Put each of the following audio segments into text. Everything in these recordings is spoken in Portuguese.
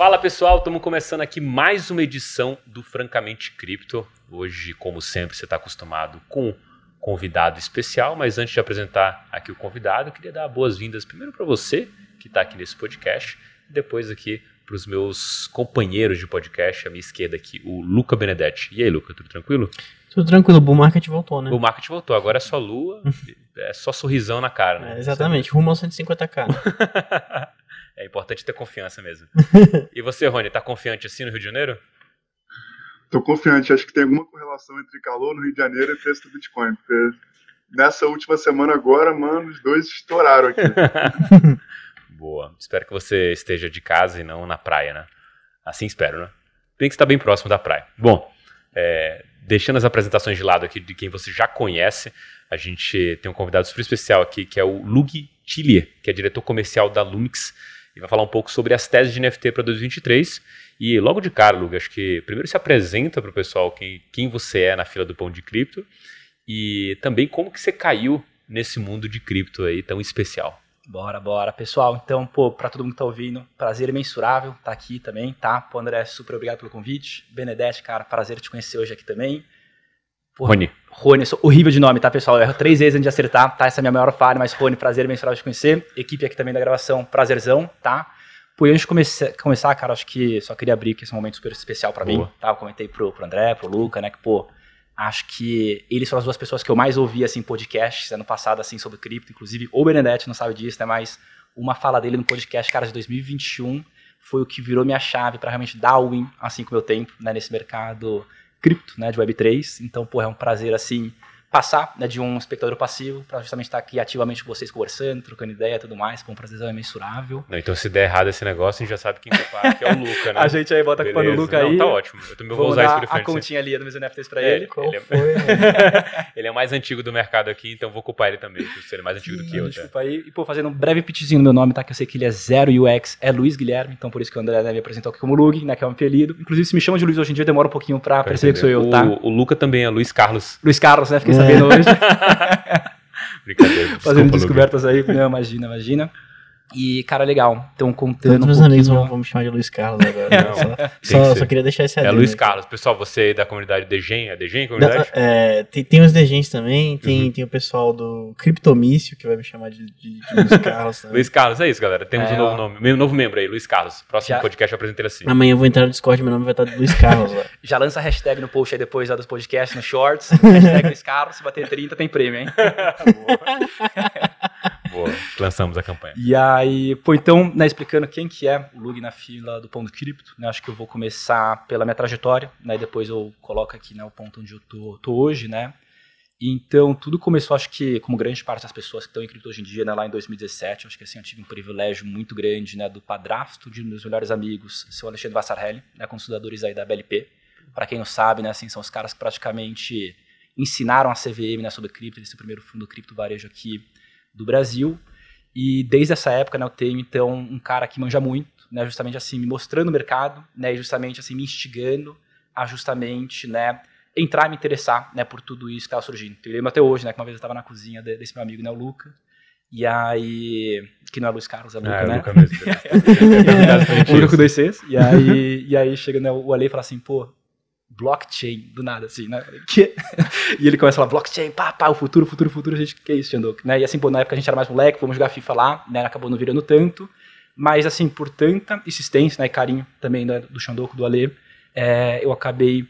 Fala pessoal, estamos começando aqui mais uma edição do Francamente Cripto. Hoje, como sempre, você está acostumado com convidado especial, mas antes de apresentar aqui o convidado, eu queria dar boas-vindas primeiro para você que está aqui nesse podcast, e depois aqui para os meus companheiros de podcast, à minha esquerda aqui, o Luca Benedetti. E aí, Luca, tudo tranquilo? Tudo tranquilo, o Bull Market voltou, né? O market voltou, agora é só lua, é só sorrisão na cara, né? É, exatamente, rumo aos 150k. É importante ter confiança mesmo. e você, Rony, tá confiante assim no Rio de Janeiro? Tô confiante, acho que tem alguma correlação entre calor no Rio de Janeiro e preço do Bitcoin, porque nessa última semana agora, mano, os dois estouraram aqui. Boa. Espero que você esteja de casa e não na praia, né? Assim espero, né? Bem que está bem próximo da praia. Bom, é, deixando as apresentações de lado aqui de quem você já conhece, a gente tem um convidado super especial aqui, que é o Lug Tillier, que é diretor comercial da Lumix, vai falar um pouco sobre as teses de NFT para 2023. E logo de cara, Lug, acho que primeiro se apresenta para o pessoal quem, quem você é na fila do pão de cripto e também como que você caiu nesse mundo de cripto aí tão especial. Bora, bora. Pessoal, então, pô, pra todo mundo que tá ouvindo, prazer imensurável estar tá aqui também, tá? Pô, André, super obrigado pelo convite. Benedetti, cara, prazer te conhecer hoje aqui também. Porra, Rony. Rony, sou horrível de nome, tá, pessoal? Eu erro três vezes antes de acertar, tá? Essa é a minha maior falha, mas Rony, prazer imensurável te conhecer. Equipe aqui também da gravação, prazerzão, tá? Pô, e antes de comece- começar, cara, acho que só queria abrir que esse é um momento super especial pra mim, tá? Eu comentei pro, pro André, pro Luca, né, que, pô, acho que eles foram as duas pessoas que eu mais ouvi, assim, podcasts ano passado, assim, sobre cripto, inclusive o Benedetti não sabe disso, né, mas uma fala dele no podcast, cara, de 2021 foi o que virou minha chave pra realmente dar win, assim, com o meu tempo, né, nesse mercado cripto, né, de Web3. Então, pô, é um prazer, assim, passar né, de um espectador passivo para justamente estar aqui ativamente com vocês, conversando, trocando ideia e tudo mais. Pô, um prazerzão imensurável. Não, então se der errado esse negócio, a gente já sabe quem culpar, que é o Luca, né? A gente aí bota a culpa no. Luca Não, aí. tá ótimo. Eu também vou Vou usar isso de a continha ali dos meus NFTs pra É, ele. Qual Ele é- foi? Ele é o mais antigo do mercado aqui, então vou culpar ele também, por ser mais antigo do que eu. Tá? Desculpa aí. E, pô, fazendo um breve pitchzinho no meu nome, tá? Que eu sei que ele é zero UX, é Luiz Guilherme, então por isso que o André né, me apresentou aqui como Lug, né? Que é um apelido. Inclusive, se me chama de Luiz hoje em dia, demora um pouquinho pra, Pra perceber que sou eu, tá? O, o Luca também é Luiz Carlos. Luiz Carlos, né? Fiquei É. sabendo hoje. Brincadeira. fazendo Luca. descobertas aí. Não, imagina, imagina. E, cara, legal. Então, contando Todos um meus amigos vão, vão me chamar de Luiz Carlos agora. né? Não, Só- só, que só queria deixar esse É adendo Luiz aqui. Carlos. Pessoal, você aí da comunidade Degen, é Degen comunidade? é, tem, tem os degens também, tem, Uhum. tem o pessoal do Criptomício, que vai me chamar de, de, de Luiz Carlos também. Luiz Carlos, é isso, galera. Temos É, um novo ó. nome, um novo membro aí, Luiz Carlos. Próximo Já- podcast eu apresento ele assim. Amanhã eu vou entrar no Discord, meu nome vai estar de Luiz Carlos lá. Já lança a hashtag no post aí depois lá dos podcasts, no Shorts. hashtag Luiz Carlos, se bater 30 tem prêmio, hein? Lançamos a campanha. E aí, pô, então, né, explicando quem que é o Lug na fila do Pão do Cripto, né, acho que eu vou começar pela minha trajetória, né, depois eu coloco aqui, né, o ponto onde eu tô, tô hoje, né. Então, tudo começou, acho que, como grande parte das pessoas que estão em cripto hoje em dia, né, lá em 2017, acho que assim, eu tive um privilégio muito grande, né, do padrasto de um dos meus melhores amigos, seu Alexandre Vassarelli, né, com os fundadores aí da BLP. Para quem não sabe, né, assim, são os caras que praticamente ensinaram a CVM, né, sobre cripto, eles têm o primeiro fundo cripto varejo aqui do Brasil. E desde essa época, né, eu tenho então um cara que manja muito, né, justamente assim, me mostrando o mercado, né, e justamente assim, me instigando a justamente, né, entrar e me interessar, né, por tudo isso que estava surgindo. Eu lembro até hoje, né, que uma vez eu estava na cozinha de- desse meu amigo, né, o Luca, e aí, que não é Luiz Carlos, é Luca, Ah, é né? Luca mesmo. o único dois Cs. E aí, e aí chega né, o Ale e fala assim, pô, blockchain, do nada, assim, né? Que? E ele começa a falar, blockchain, pá, pá, o futuro, futuro, futuro, a gente, que é isso, Xandoco? Né? E assim, pô, na época a gente era mais moleque, fomos jogar FIFA lá, né? Acabou não virando tanto, mas assim, por tanta insistência, né, e carinho também né, do Xandoco, do Ale, é, eu acabei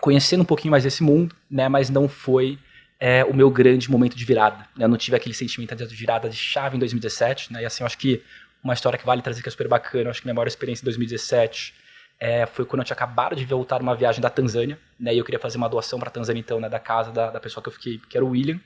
conhecendo um pouquinho mais desse mundo, né? Mas não foi é, o meu grande momento de virada. Né? Eu não tive aquele sentimento de virada de chave em 2017, né? E assim, eu acho que uma história que vale trazer que é super bacana, eu acho que minha maior experiência em 2017 é, foi quando eu tinha acabado de voltar uma viagem da Tanzânia, né? E eu queria fazer uma doação para Tanzânia, então, né? Da casa da, da pessoa que eu fiquei, que era o William.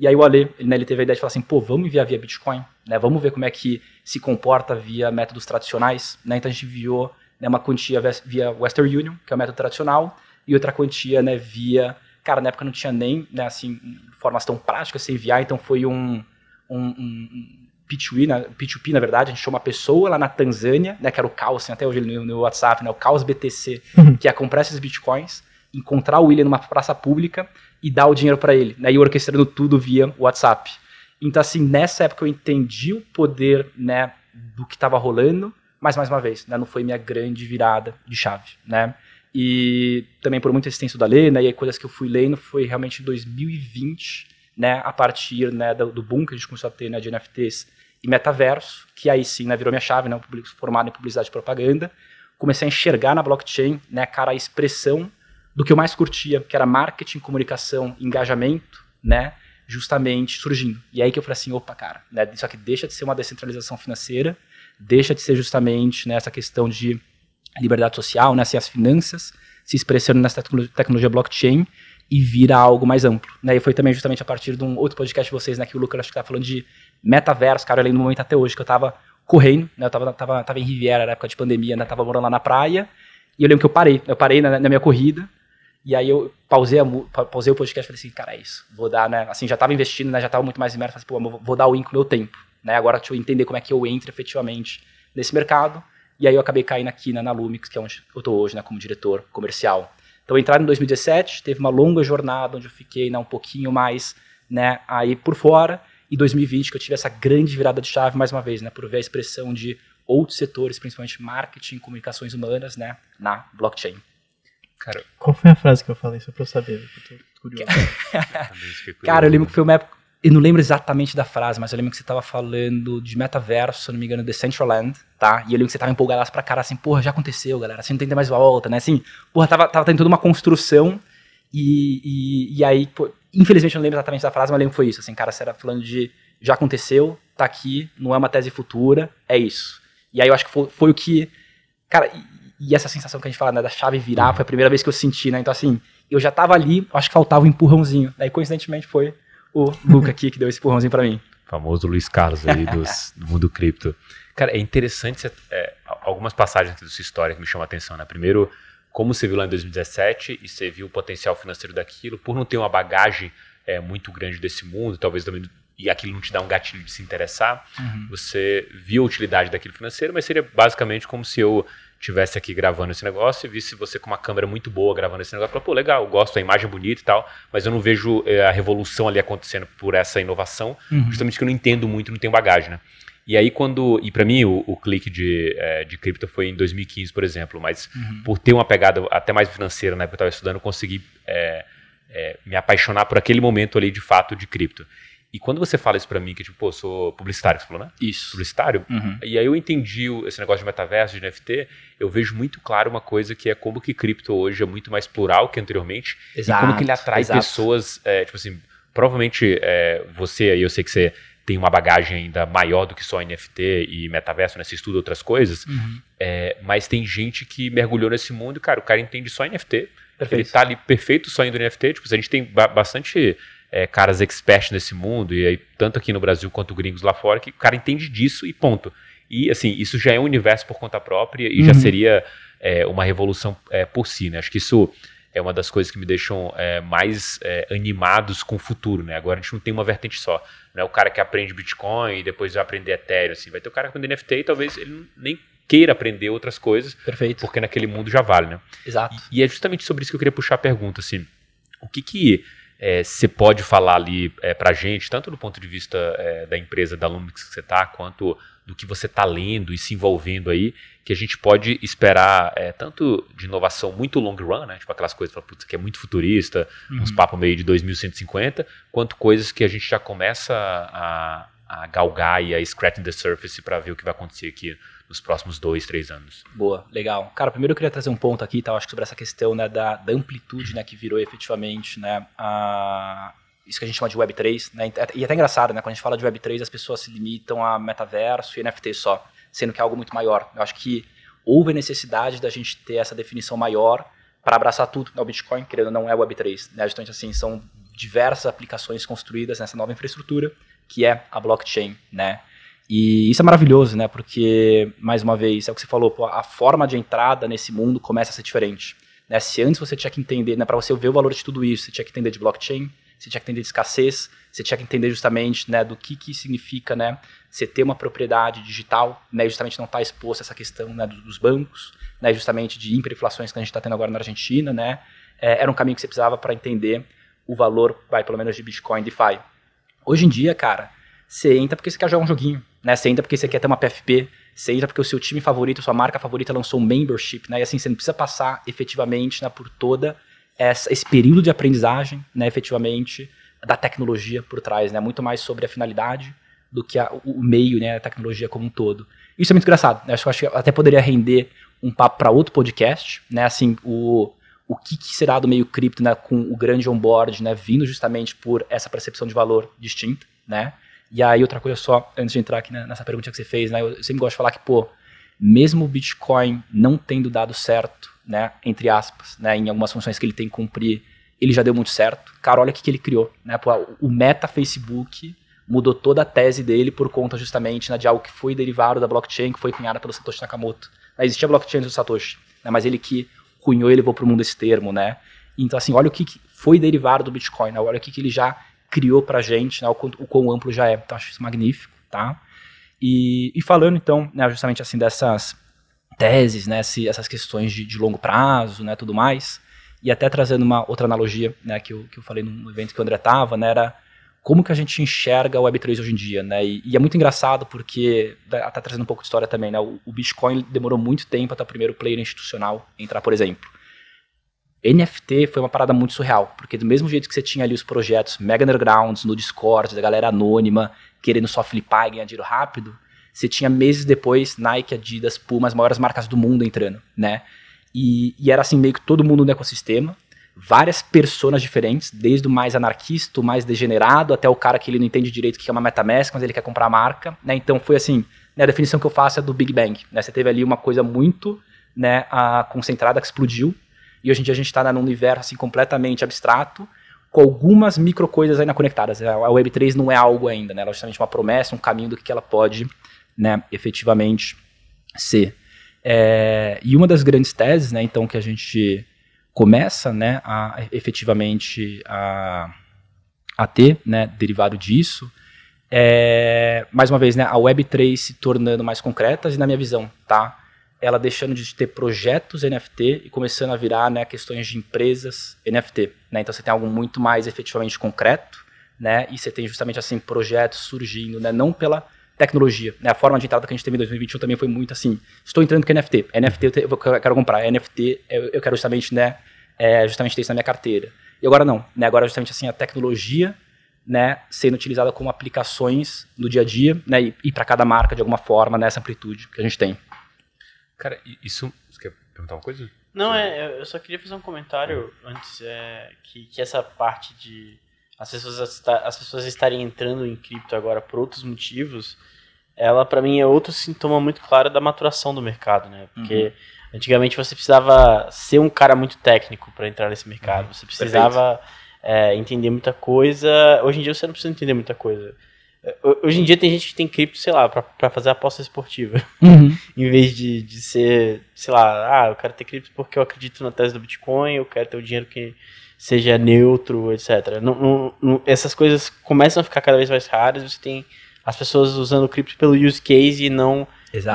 E aí o Ale, ele, né, ele teve a ideia de falar assim, pô, vamos enviar via Bitcoin, né? Vamos ver como é que se comporta via métodos tradicionais, né? Então a gente enviou né, uma quantia via Western Union, que é o método tradicional, e outra quantia, né, via... Cara, na época não tinha nem, né, assim, formas tão práticas se enviar, então foi um, um, um P2P, na, P2P, na verdade, a gente achou uma pessoa lá na Tanzânia, né, que era o Caos, tem até hoje no, no WhatsApp, né, o Caos BTC, que ia comprar esses bitcoins, encontrar o William numa praça pública e dar o dinheiro para ele, né, e orquestrando tudo via WhatsApp. Então, assim, nessa época eu entendi o poder, né, do que estava rolando, mas mais uma vez, né, não foi minha grande virada de chave, né? E também por muito extenso da lei, né, e aí coisas que eu fui lendo foi realmente em 2020, né, a partir né, do, do boom que a gente começou a ter né, de NFTs e metaverso, que aí sim né, virou minha chave, né, formado em publicidade e propaganda. Comecei a enxergar na blockchain, né, cara, a expressão do que eu mais curtia, que era marketing, comunicação, engajamento, né, justamente surgindo. E aí que eu falei assim, opa, cara, né, isso aqui deixa de ser uma descentralização financeira deixa de ser justamente né, questão de liberdade social, né, assim, as finanças se expressando nessa tecnologia blockchain e vira algo mais amplo. Né? E foi também justamente a partir de um outro podcast de vocês, né, que o Lucas acho que tá falando de metaverso, cara, eu lembro no momento até hoje que eu tava correndo, né, eu tava, tava, tava em Riviera na época de pandemia, né, tava morando lá na praia, e eu lembro que eu parei, eu parei na, na minha corrida, e aí eu pausei, a, pausei o podcast e falei assim, cara, é isso, vou dar, né, assim, já tava investindo, né, já tava muito mais imerso, falei, pô, vou dar o in com o meu tempo, né? Agora deixa eu entender como é que eu entro efetivamente nesse mercado. E aí eu acabei caindo aqui né, na Lumix, que é onde eu estou hoje né, como diretor comercial. Então entrar em 2017, teve uma longa jornada onde eu fiquei né, um pouquinho mais né, aí por fora. E 2020 que eu tive essa grande virada de chave mais uma vez, né, por ver a expressão de outros setores, principalmente marketing, comunicações humanas, né, na blockchain. Cara, qual foi a frase que eu falei, só para eu saber? Eu tô curioso. Cara, eu lembro que foi uma época eu não lembro exatamente da frase, mas eu lembro que você tava falando de metaverso, se não me engano, The Central Land, tá? E eu lembro que você tava empolgado pra cara, assim, porra, já aconteceu, galera, assim, não tem mais volta, né? Assim, porra, tava, tava tendo toda uma construção e, e, e aí, pô, infelizmente eu não lembro exatamente da frase, mas eu lembro que foi isso, assim, cara, você era falando de já aconteceu, tá aqui, não é uma tese futura, é isso. E aí eu acho que foi, foi o que, cara, e, e, essa sensação que a gente fala, né, da chave virar, foi a primeira vez que eu senti, né? Então, assim, eu já tava ali, acho que faltava um empurrãozinho. Daí, coincidentemente, foi o Luca aqui que deu esse empurrãozinho para mim. O famoso Luiz Carlos aí dos, do mundo cripto. Cara, é interessante é, algumas passagens da sua história que me chamam a atenção, né? Primeiro, como você viu lá em 2017 e você viu o potencial financeiro daquilo, por não ter uma bagagem é, muito grande desse mundo, talvez também e aquilo não te dá um gatilho de se interessar, uhum. você viu a utilidade daquilo financeiro, mas seria basicamente como se eu tivesse aqui gravando esse negócio e visse você com uma câmera muito boa gravando esse negócio, falar, pô, legal, gosto da imagem bonita e tal, mas eu não vejo é, a revolução ali acontecendo por essa inovação, uhum. justamente que eu não entendo muito, não tenho bagagem, né? E aí quando, e para mim o, o, clique de, é, de cripto foi em 2015, por exemplo, mas uhum. por ter uma pegada até mais financeira, né, que eu estava estudando, eu consegui é, me apaixonar por aquele momento ali de fato de cripto. E quando você fala isso pra mim, que tipo, pô, sou publicitário, você falou, né? Isso. Publicitário. Uhum. E aí eu entendi esse negócio de metaverso, de NFT, eu vejo muito claro uma coisa que é como que cripto hoje é muito mais plural que anteriormente. Exato, e como que ele atrai exato. pessoas, é, tipo assim, provavelmente é, você aí, eu sei que você tem uma bagagem ainda maior do que só NFT e metaverso, né? Você estuda outras coisas, uhum. é, mas tem gente que mergulhou nesse mundo e, cara, o cara entende só NFT. Perfeito. Ele tá ali perfeito só indo NFT. Tipo, a gente tem ba bastante é, caras experts nesse mundo, e aí, tanto aqui no Brasil quanto gringos lá fora, que o cara entende disso e ponto. E assim, isso já é um universo por conta própria e uhum. já seria é, uma revolução é, por si, né? Acho que isso é uma das coisas que me deixam é, mais é, animados com o futuro, né? Agora a gente não tem uma vertente só. Não é o cara que aprende Bitcoin e depois vai aprender Ethereum, assim. Vai ter o cara que aprende NFT e talvez ele nem queira aprender outras coisas. Perfeito. Porque naquele mundo já vale, né? Exato. E, e é justamente sobre isso que eu queria puxar a pergunta, assim. O que que é, você pode falar ali é, para a gente, tanto do ponto de vista é, da empresa, da Lumix que você está, quanto do que você está lendo e se envolvendo aí, que a gente pode esperar é, tanto de inovação muito long run, né, tipo aquelas coisas que é muito futurista, uhum. uns papos meio de 2150, quanto coisas que a gente já começa a, a galgar e a scratch the surface para ver o que vai acontecer aqui nos próximos dois, três anos. Boa, legal. Cara, primeiro eu queria trazer um ponto aqui, tá, acho que sobre essa questão né, da, da amplitude né, que virou efetivamente né, a, isso que a gente chama de Web3, né, e é até engraçado, né, quando a gente fala de Web3 as pessoas se limitam a metaverso e NFT só, sendo que é algo muito maior. Eu acho que houve necessidade da gente ter essa definição maior para abraçar tudo. O Bitcoin, querendo ou não, é Web3. Né? Justamente assim, são diversas aplicações construídas nessa nova infraestrutura, que é a blockchain, né? E isso é maravilhoso, né? Porque, mais uma vez, é o que você falou, pô, a forma de entrada nesse mundo começa a ser diferente. Né? Se antes você tinha que entender, né, para você ver o valor de tudo isso, você tinha que entender de blockchain, você tinha que entender de escassez, você tinha que entender justamente né, do que, que significa né, você ter uma propriedade digital, né, justamente não estar tá exposto a essa questão né, dos bancos, né, justamente de hiperinflações que a gente está tendo agora na Argentina. Né, é, era um caminho que você precisava para entender o valor, vai, pelo menos, de Bitcoin DeFi. Hoje em dia, cara, você entra porque você quer jogar um joguinho, né? Você entra porque você quer ter uma PFP, Você entra porque o seu time favorito, sua marca favorita lançou um membership, né? E assim, você não precisa passar efetivamente né, por toda essa, esse período de aprendizagem, né, efetivamente, da tecnologia por trás, né? Muito mais sobre a finalidade do que a, o meio, né, a tecnologia como um todo. Isso é muito engraçado, né? Acho, acho que até poderia render um papo para outro podcast, né? Assim, o, o que, que, será do meio cripto, né, com o grande onboard, né, vindo justamente por essa percepção de valor distinta, né? E aí, outra coisa só, antes de entrar aqui nessa pergunta que você fez, né? Eu sempre gosto de falar que, pô, mesmo o Bitcoin não tendo dado certo, né? Entre aspas, né? Em algumas funções que ele tem que cumprir, ele já deu muito certo. Cara, olha o que, que ele criou, né? Pô, o Meta Facebook mudou toda a tese dele por conta justamente né, de algo que foi derivado da blockchain, que foi cunhada pelo Satoshi Nakamoto. Né, existia blockchain do Satoshi, né, mas ele que cunhou e levou para o mundo esse termo, né? Então, assim, olha o que foi derivado do Bitcoin, né? olha o que, que ele já criou pra gente, né, o, o quão amplo já é. Então acho isso magnífico, tá? E, e falando então, né, justamente assim dessas teses, né, se, essas questões de, de, longo prazo, né, tudo mais, e até trazendo uma outra analogia, né, que eu, que eu falei no evento que o André tava, né, era como que a gente enxerga o Web3 hoje em dia, né, e, e é muito engraçado porque, tá, tá trazendo um pouco de história também, né, o, o Bitcoin demorou muito tempo até o primeiro player institucional entrar, por exemplo. NFT foi uma parada muito surreal, porque do mesmo jeito que você tinha ali os projetos mega undergrounds no Discord, da galera anônima, querendo só flipar e ganhar dinheiro rápido, você tinha meses depois Nike, Adidas, Puma, as maiores marcas do mundo entrando, né? E, e era assim meio que todo mundo no ecossistema, várias personas diferentes, desde o mais anarquista, o mais degenerado, até o cara que ele não entende direito o que é uma MetaMask, mas ele quer comprar a marca, né? Então foi assim, né, a definição que eu faço é do Big Bang, né? Você teve ali uma coisa muito né, a, concentrada que explodiu, e hoje em dia a gente está num universo assim, completamente abstrato, com algumas micro coisas ainda conectadas. A Web3 não é algo ainda, né? ela é justamente uma promessa, um caminho do que ela pode né, efetivamente ser. É, e uma das grandes teses, né, então, que a gente começa né, a efetivamente a, a ter, né, derivado disso, é, mais uma vez, né, a Web3 se tornando mais concretas e na minha visão, tá? Ela deixando de ter projetos NFT e começando a virar né, questões de empresas NFT. Né? Então você tem algo muito mais efetivamente concreto, né? E você tem justamente assim projetos surgindo, né? Não pela tecnologia, né? A forma de entrada que a gente teve em 2021 também foi muito assim. Estou entrando com NFT. NFT eu, quero comprar. NFT eu, quero justamente, né? É, justamente ter isso na minha carteira. E agora não, né? Agora justamente assim a tecnologia, né? Sendo utilizada como aplicações no dia a dia, né? E, e para cada marca de alguma forma nessa amplitude que a gente tem. Cara, isso. Você quer perguntar uma coisa? Não, é, eu só queria fazer um comentário antes, é, que, que essa parte de as pessoas, as pessoas estarem entrando em cripto agora por outros motivos, ela para mim é outro sintoma muito claro da maturação do mercado, né? Porque uhum. antigamente você precisava ser um cara muito técnico para entrar nesse mercado, uhum. você precisava é, entender muita coisa. Hoje em dia você não precisa entender muita coisa. Hoje em dia tem gente que tem cripto, sei lá, para fazer aposta esportiva. Uhum. em vez de, de ser, sei lá, ah, eu quero ter cripto porque eu acredito na tese do Bitcoin, eu quero ter o dinheiro que seja neutro, etc. Não, não, não, essas coisas começam a ficar cada vez mais raras, você tem as pessoas usando cripto pelo use case e não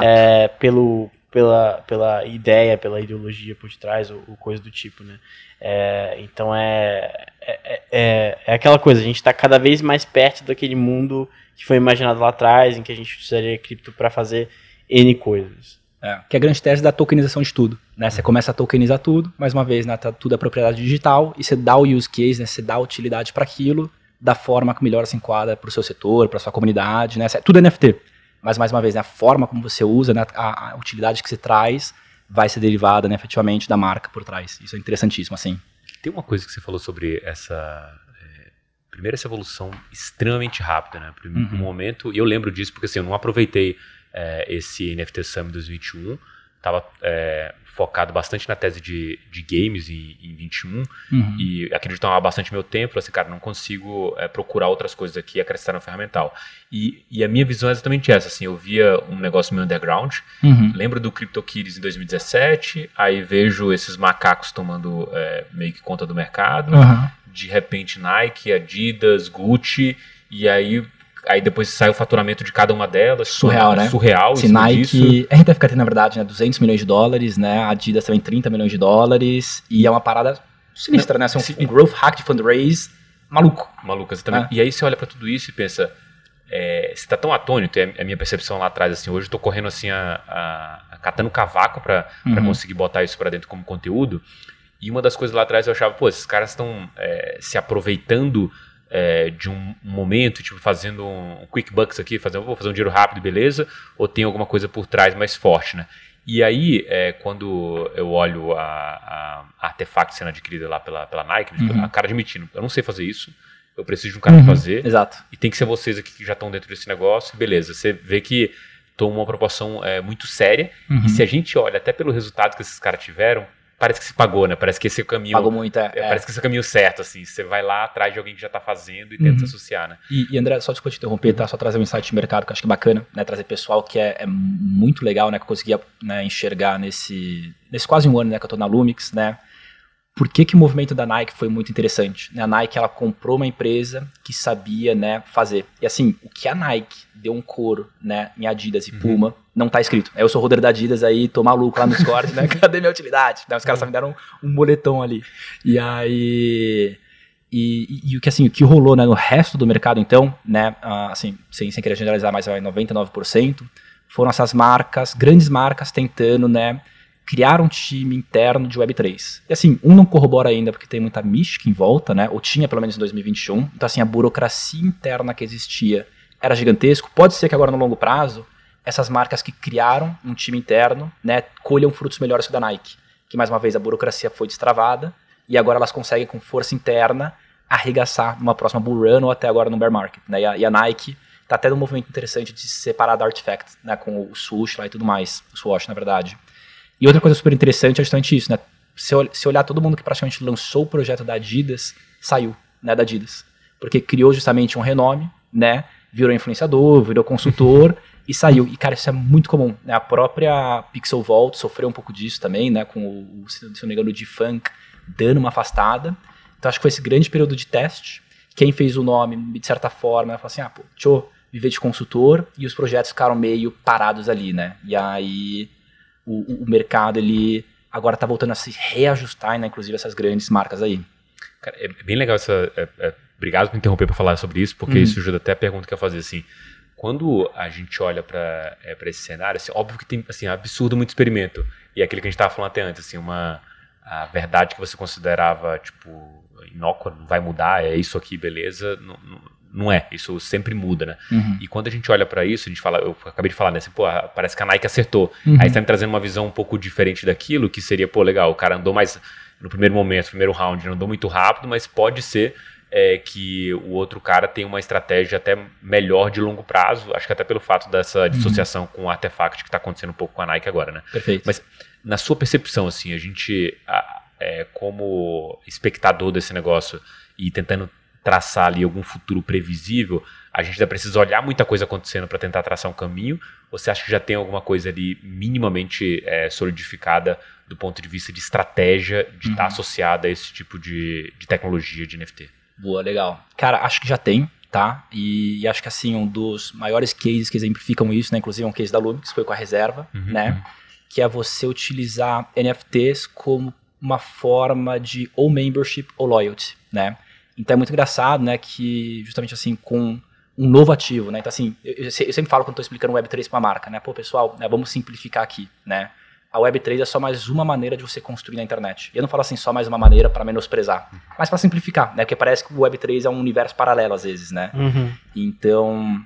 é, pelo, pela, pela ideia, pela ideologia por detrás, ou, ou coisa do tipo, né? É, então é, é, é, é, aquela coisa, a gente está cada vez mais perto daquele mundo que foi imaginado lá atrás, em que a gente usaria cripto para fazer N coisas. É, que é a grande tese da tokenização de tudo. Né? Você começa a tokenizar tudo, mais uma vez, né, tá tudo é propriedade digital, e você dá o use case, né, você dá a utilidade para aquilo, da forma que melhor se enquadra para o seu setor, para sua comunidade, né? Tudo é NFT. Mas, mais uma vez, né, a forma como você usa, né, a, a utilidade que você traz, vai ser derivada, né, efetivamente, da marca por trás. Isso é interessantíssimo, assim. Tem uma coisa que você falou sobre essa é, primeiro essa evolução extremamente rápida, né? Por uhum. um momento, e eu lembro disso porque assim, eu não aproveitei é, esse NFT Summit 2021, estava é, focado bastante na tese de, de games em, em 21 uhum. e aquilo tomava bastante meu tempo. Falei assim, cara, não consigo é, procurar outras coisas aqui e acrescentar no ferramental. E, e, a minha visão é exatamente essa. Assim, eu via um negócio meio underground, uhum. lembro do CryptoKitties em 2017, aí vejo esses macacos tomando é, meio que conta do mercado. Uhum. De repente, Nike, Adidas, Gucci, e aí aí depois sai o faturamento de cada uma delas. Surreal, né? Surreal. Se Nike, a tendo, na verdade, né, 200 milhões de dólares, né? A Adidas também 30 milhões de dólares. E é uma parada sinistra, né? Assim, um, um growth hack de fundraise maluco. Maluco, exatamente. É. E aí você olha para tudo isso e pensa, é, você tá tão atônito, é a minha percepção lá atrás, assim, hoje eu tô correndo assim, a, a, a catando cavaco para Uhum. conseguir botar isso para dentro como conteúdo. E uma das coisas lá atrás eu achava, pô, esses caras estão é, se aproveitando é, de um momento, tipo, fazendo um quick bucks aqui, fazendo, vou fazer um dinheiro rápido, beleza, ou tem alguma coisa por trás mais forte, né? E aí, é, quando eu olho a, a, sendo adquirida lá pela, pela Nike, Uhum. a cara admitindo, eu não sei fazer isso, eu preciso de um cara Uhum. fazer, Exato. e tem que ser vocês aqui que já estão dentro desse negócio, beleza. Você vê que toma uma proporção é, muito séria, Uhum. e se a gente olha até pelo resultado que esses caras tiveram, parece que se pagou, né? Parece que esse é o caminho. Pagou muito, é. é, é. Parece que esse é o caminho certo, assim. Você vai lá atrás de alguém que já tá fazendo e tenta Uhum. se associar, né? E, e, André, só desculpa te interromper, tá? Só trazer um insight de mercado que eu acho que é bacana, né? Trazer pessoal que é, é muito legal, né? Que eu conseguia né, enxergar nesse, nesse quase um ano né, que eu tô na Lumix, né? Por que, que o movimento da Nike foi muito interessante? né? A Nike, ela comprou uma empresa que sabia, né, fazer. E assim, o que a Nike deu um couro, né, em Adidas e Uhum. Puma, não tá escrito. Eu sou holder da Adidas aí, tô maluco lá no Discord, né? Cadê minha utilidade? Né, Os caras só me deram um, um moletom ali. E aí... E, e- e o que assim, o que rolou né, no resto do mercado, então, né, assim, sem, sem querer generalizar, mas vai 99%, foram essas marcas, grandes marcas, tentando, né, criar um time interno de Web3. E assim, um não corrobora ainda porque tem muita mística em volta, né, ou tinha pelo menos em 2021. Então assim, a burocracia interna que existia era gigantesco. Pode ser que agora no longo prazo, essas marcas que criaram um time interno, né, colham frutos melhores que o da Nike. Que mais uma vez a burocracia foi destravada e agora elas conseguem com força interna arregaçar numa próxima bull run ou até agora no bear market. Né? E, a, e a Nike tá até num movimento interessante de se separar da Artifact, né? com o swoosh lá e tudo mais, o swoosh na verdade. E outra coisa super interessante é justamente isso, né? Se, se olhar todo mundo que praticamente lançou o projeto da Adidas, saiu, né, da Adidas. Porque criou justamente um renome, né? Virou influenciador, virou consultor e saiu. E, cara, isso é muito comum. Né? A própria Pixel Vault sofreu um pouco disso também, né? Com o, se não me engano, o G-Funk dando uma afastada. Então, acho que foi esse grande período de teste. Quem fez o nome, de certa forma, falou assim, ah, pô, deixa eu viver de consultor. E os projetos ficaram meio parados ali, né? E aí o, o- mercado, ele agora tá voltando a se reajustar, né? Inclusive essas grandes marcas aí. Cara, é bem legal essa. é- é- obrigado por interromper para falar sobre isso, porque Uhum. isso ajuda até a pergunta que eu fazer assim. Quando a gente olha para esse cenário, assim, óbvio que tem assim, absurdo muito experimento. E é aquilo que a gente estava falando até antes, assim, uma a verdade que você considerava tipo inócua, não vai mudar, é isso aqui, beleza? Não, não, não é, isso sempre muda, né? Uhum. E quando a gente olha para isso, a gente fala, eu acabei de falar, né? Assim, pô, parece que a Nike acertou. Uhum. Aí você tá me trazendo uma visão um pouco diferente daquilo, que seria, pô, legal, o cara andou mais no primeiro momento, no primeiro round, não andou muito rápido, mas pode ser é, que o outro cara tenha uma estratégia até melhor de longo prazo, acho que até pelo fato dessa dissociação com o artefact que está acontecendo um pouco com a Nike agora, né? Perfeito. Mas na sua percepção, assim, a gente, a- é, como espectador desse negócio e tentando traçar ali algum futuro previsível, a gente ainda precisa olhar muita coisa acontecendo para tentar traçar um caminho? Ou você acha que já tem alguma coisa ali minimamente é, solidificada do ponto de vista de estratégia de estar Uhum. associada a esse tipo de, de tecnologia de NFT? Boa, legal. Cara, acho que já tem, tá? E, e acho que assim, um dos maiores cases que exemplificam isso, né? Inclusive é um case da Lumix, foi com a reserva, Uhum, né? Que é você utilizar NFTs como uma forma de ou membership ou loyalty, né? Então é muito engraçado, né? Que justamente assim, com um novo ativo, né? Então assim, eu, eu se- eu sempre falo quando estou explicando Web3 para uma marca, né? Pô, pessoal, né, vamos simplificar aqui, né? A Web3 é só mais uma maneira de você construir na internet. E eu não falo assim só mais uma maneira para menosprezar, mas para simplificar, né? Porque parece que o Web3 é um universo paralelo às vezes, né? Uhum. Então,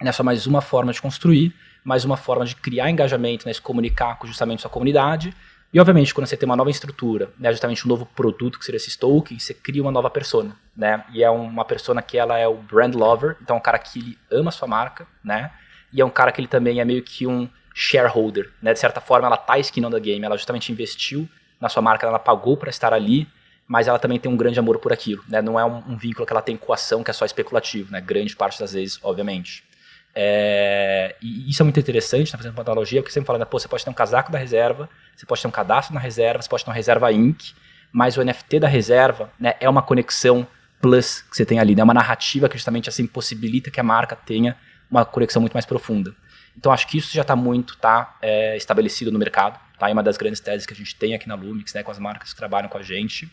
é só mais uma forma de construir, mais uma forma de criar engajamento, né, se comunicar com justamente sua comunidade. E, obviamente, quando você tem uma nova estrutura, né, justamente um novo produto, que seria esse token, você cria uma nova persona, né? E é uma persona que ela é o brand lover, então é um cara que ele ama a sua marca, né? E é um cara que ele também é meio que um shareholder, né? De certa forma, ela tá esquinando a game, ela justamente investiu na sua marca, ela pagou para estar ali, mas ela também tem um grande amor por aquilo, né? Não é um, um vínculo que ela tem com a ação que é só especulativo, né? Grande parte das vezes, obviamente. É, e isso é muito interessante, tá fazendo uma analogia, porque sempre falando, pô, você pode ter um casaco da reserva, você pode ter um cadastro na reserva, você pode ter uma reserva Inc., mas o NFT da reserva né, é uma conexão plus que você tem ali, né? Uma narrativa que justamente assim possibilita que a marca tenha uma conexão muito mais profunda. Então acho que isso já está muito tá, é, estabelecido no mercado, tá? É uma das grandes teses que a gente tem aqui na Lumix, né, com as marcas que trabalham com a gente.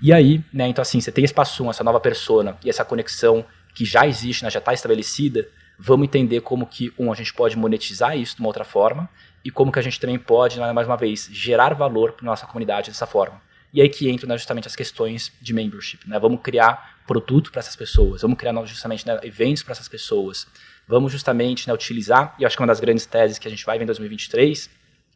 E aí, né, então assim, você tem esse passo 1, essa nova persona e essa conexão que já existe, né, já está estabelecida, vamos entender como que, um, a gente pode monetizar isso de uma outra forma e como que a gente também pode, né, mais uma vez, gerar valor para nossa comunidade dessa forma. E aí que entram né, justamente as questões de membership. Né? Vamos criar produto para essas pessoas, vamos criar justamente né, eventos para essas pessoas, vamos justamente né, utilizar, e acho que uma das grandes teses que a gente vai ver em 2023,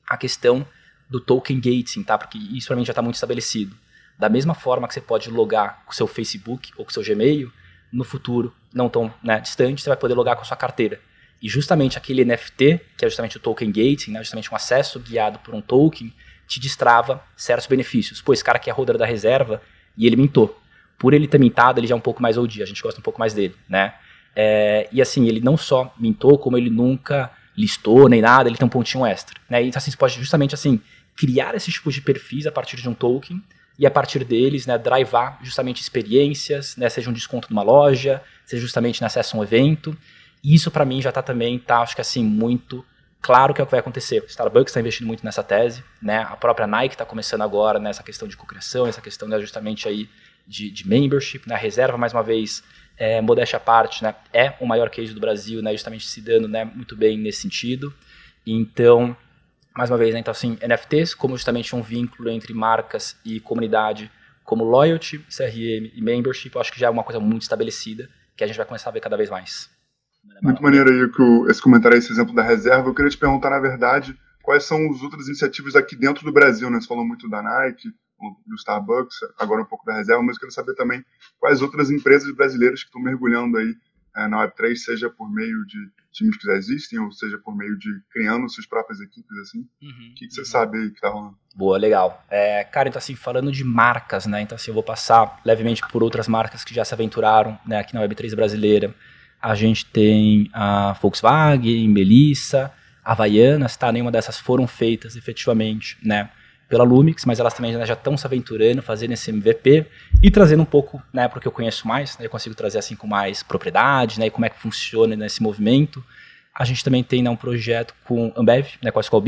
a questão do token gating, tá? porque isso para mim já está muito estabelecido. Da mesma forma que você pode logar com o seu Facebook ou com o seu Gmail, no futuro, não tão né, distante, você vai poder logar com a sua carteira. E justamente aquele NFT, que é justamente o token gating, né, justamente um acesso guiado por um token, te destrava certos benefícios. Pô, esse cara aqui é holder da reserva e ele mintou. Por ele ter mintado, ele já é um pouco mais OG, a gente gosta um pouco mais dele, né? É, e assim, ele não só mintou, como ele nunca listou nem nada, ele tem um pontinho extra, né? Então assim, você pode justamente assim, criar esses tipos de perfis a partir de um token e a partir deles, né, drivar justamente experiências, né, seja um desconto numa loja, seja justamente no acesso a um evento. E isso para mim já está também, tá, acho que assim, muito claro que é o que vai acontecer. O Starbucks está investindo muito nessa tese, né? A própria Nike está começando agora nessa questão de cocriação, essa questão né, justamente aí de, de membership, né? A reserva, mais uma vez, é, modéstia à parte, né? É o maior case do Brasil, né? Justamente se dando, né? Muito bem nesse sentido. Então, mais uma vez, né, então assim, NFTs como justamente um vínculo entre marcas e comunidade, como loyalty, CRM e membership, eu acho que já é uma coisa muito estabelecida, que a gente vai começar a ver cada vez mais. Muito maneiro aí que esse comentário, esse exemplo da reserva. Eu queria te perguntar, na verdade, quais são as outras iniciativas aqui dentro do Brasil, né? Você falou muito da Nike, do Starbucks, agora um pouco da reserva, mas eu queria saber também quais outras empresas brasileiras que estão mergulhando aí na Web3, seja por meio de times que já existem, ou seja por meio de criando suas próprias equipes, assim. Uhum, o que, que você uhum. sabe aí que tá rolando? Boa, legal. É, cara, então assim, falando de marcas, né, então assim, eu vou passar levemente por outras marcas que já se aventuraram, né, aqui na Web3 brasileira. A gente tem a Volkswagen, Melissa, Havaianas, tá? Nenhuma dessas foram feitas efetivamente, né? Pela Lumix, mas elas também já estão se aventurando, fazendo esse MVP e trazendo um pouco, né, porque eu conheço mais, né, eu consigo trazer assim com mais propriedade, né, e como é que funciona nesse movimento. A gente também tem né, um projeto com Ambev, né, com a Skull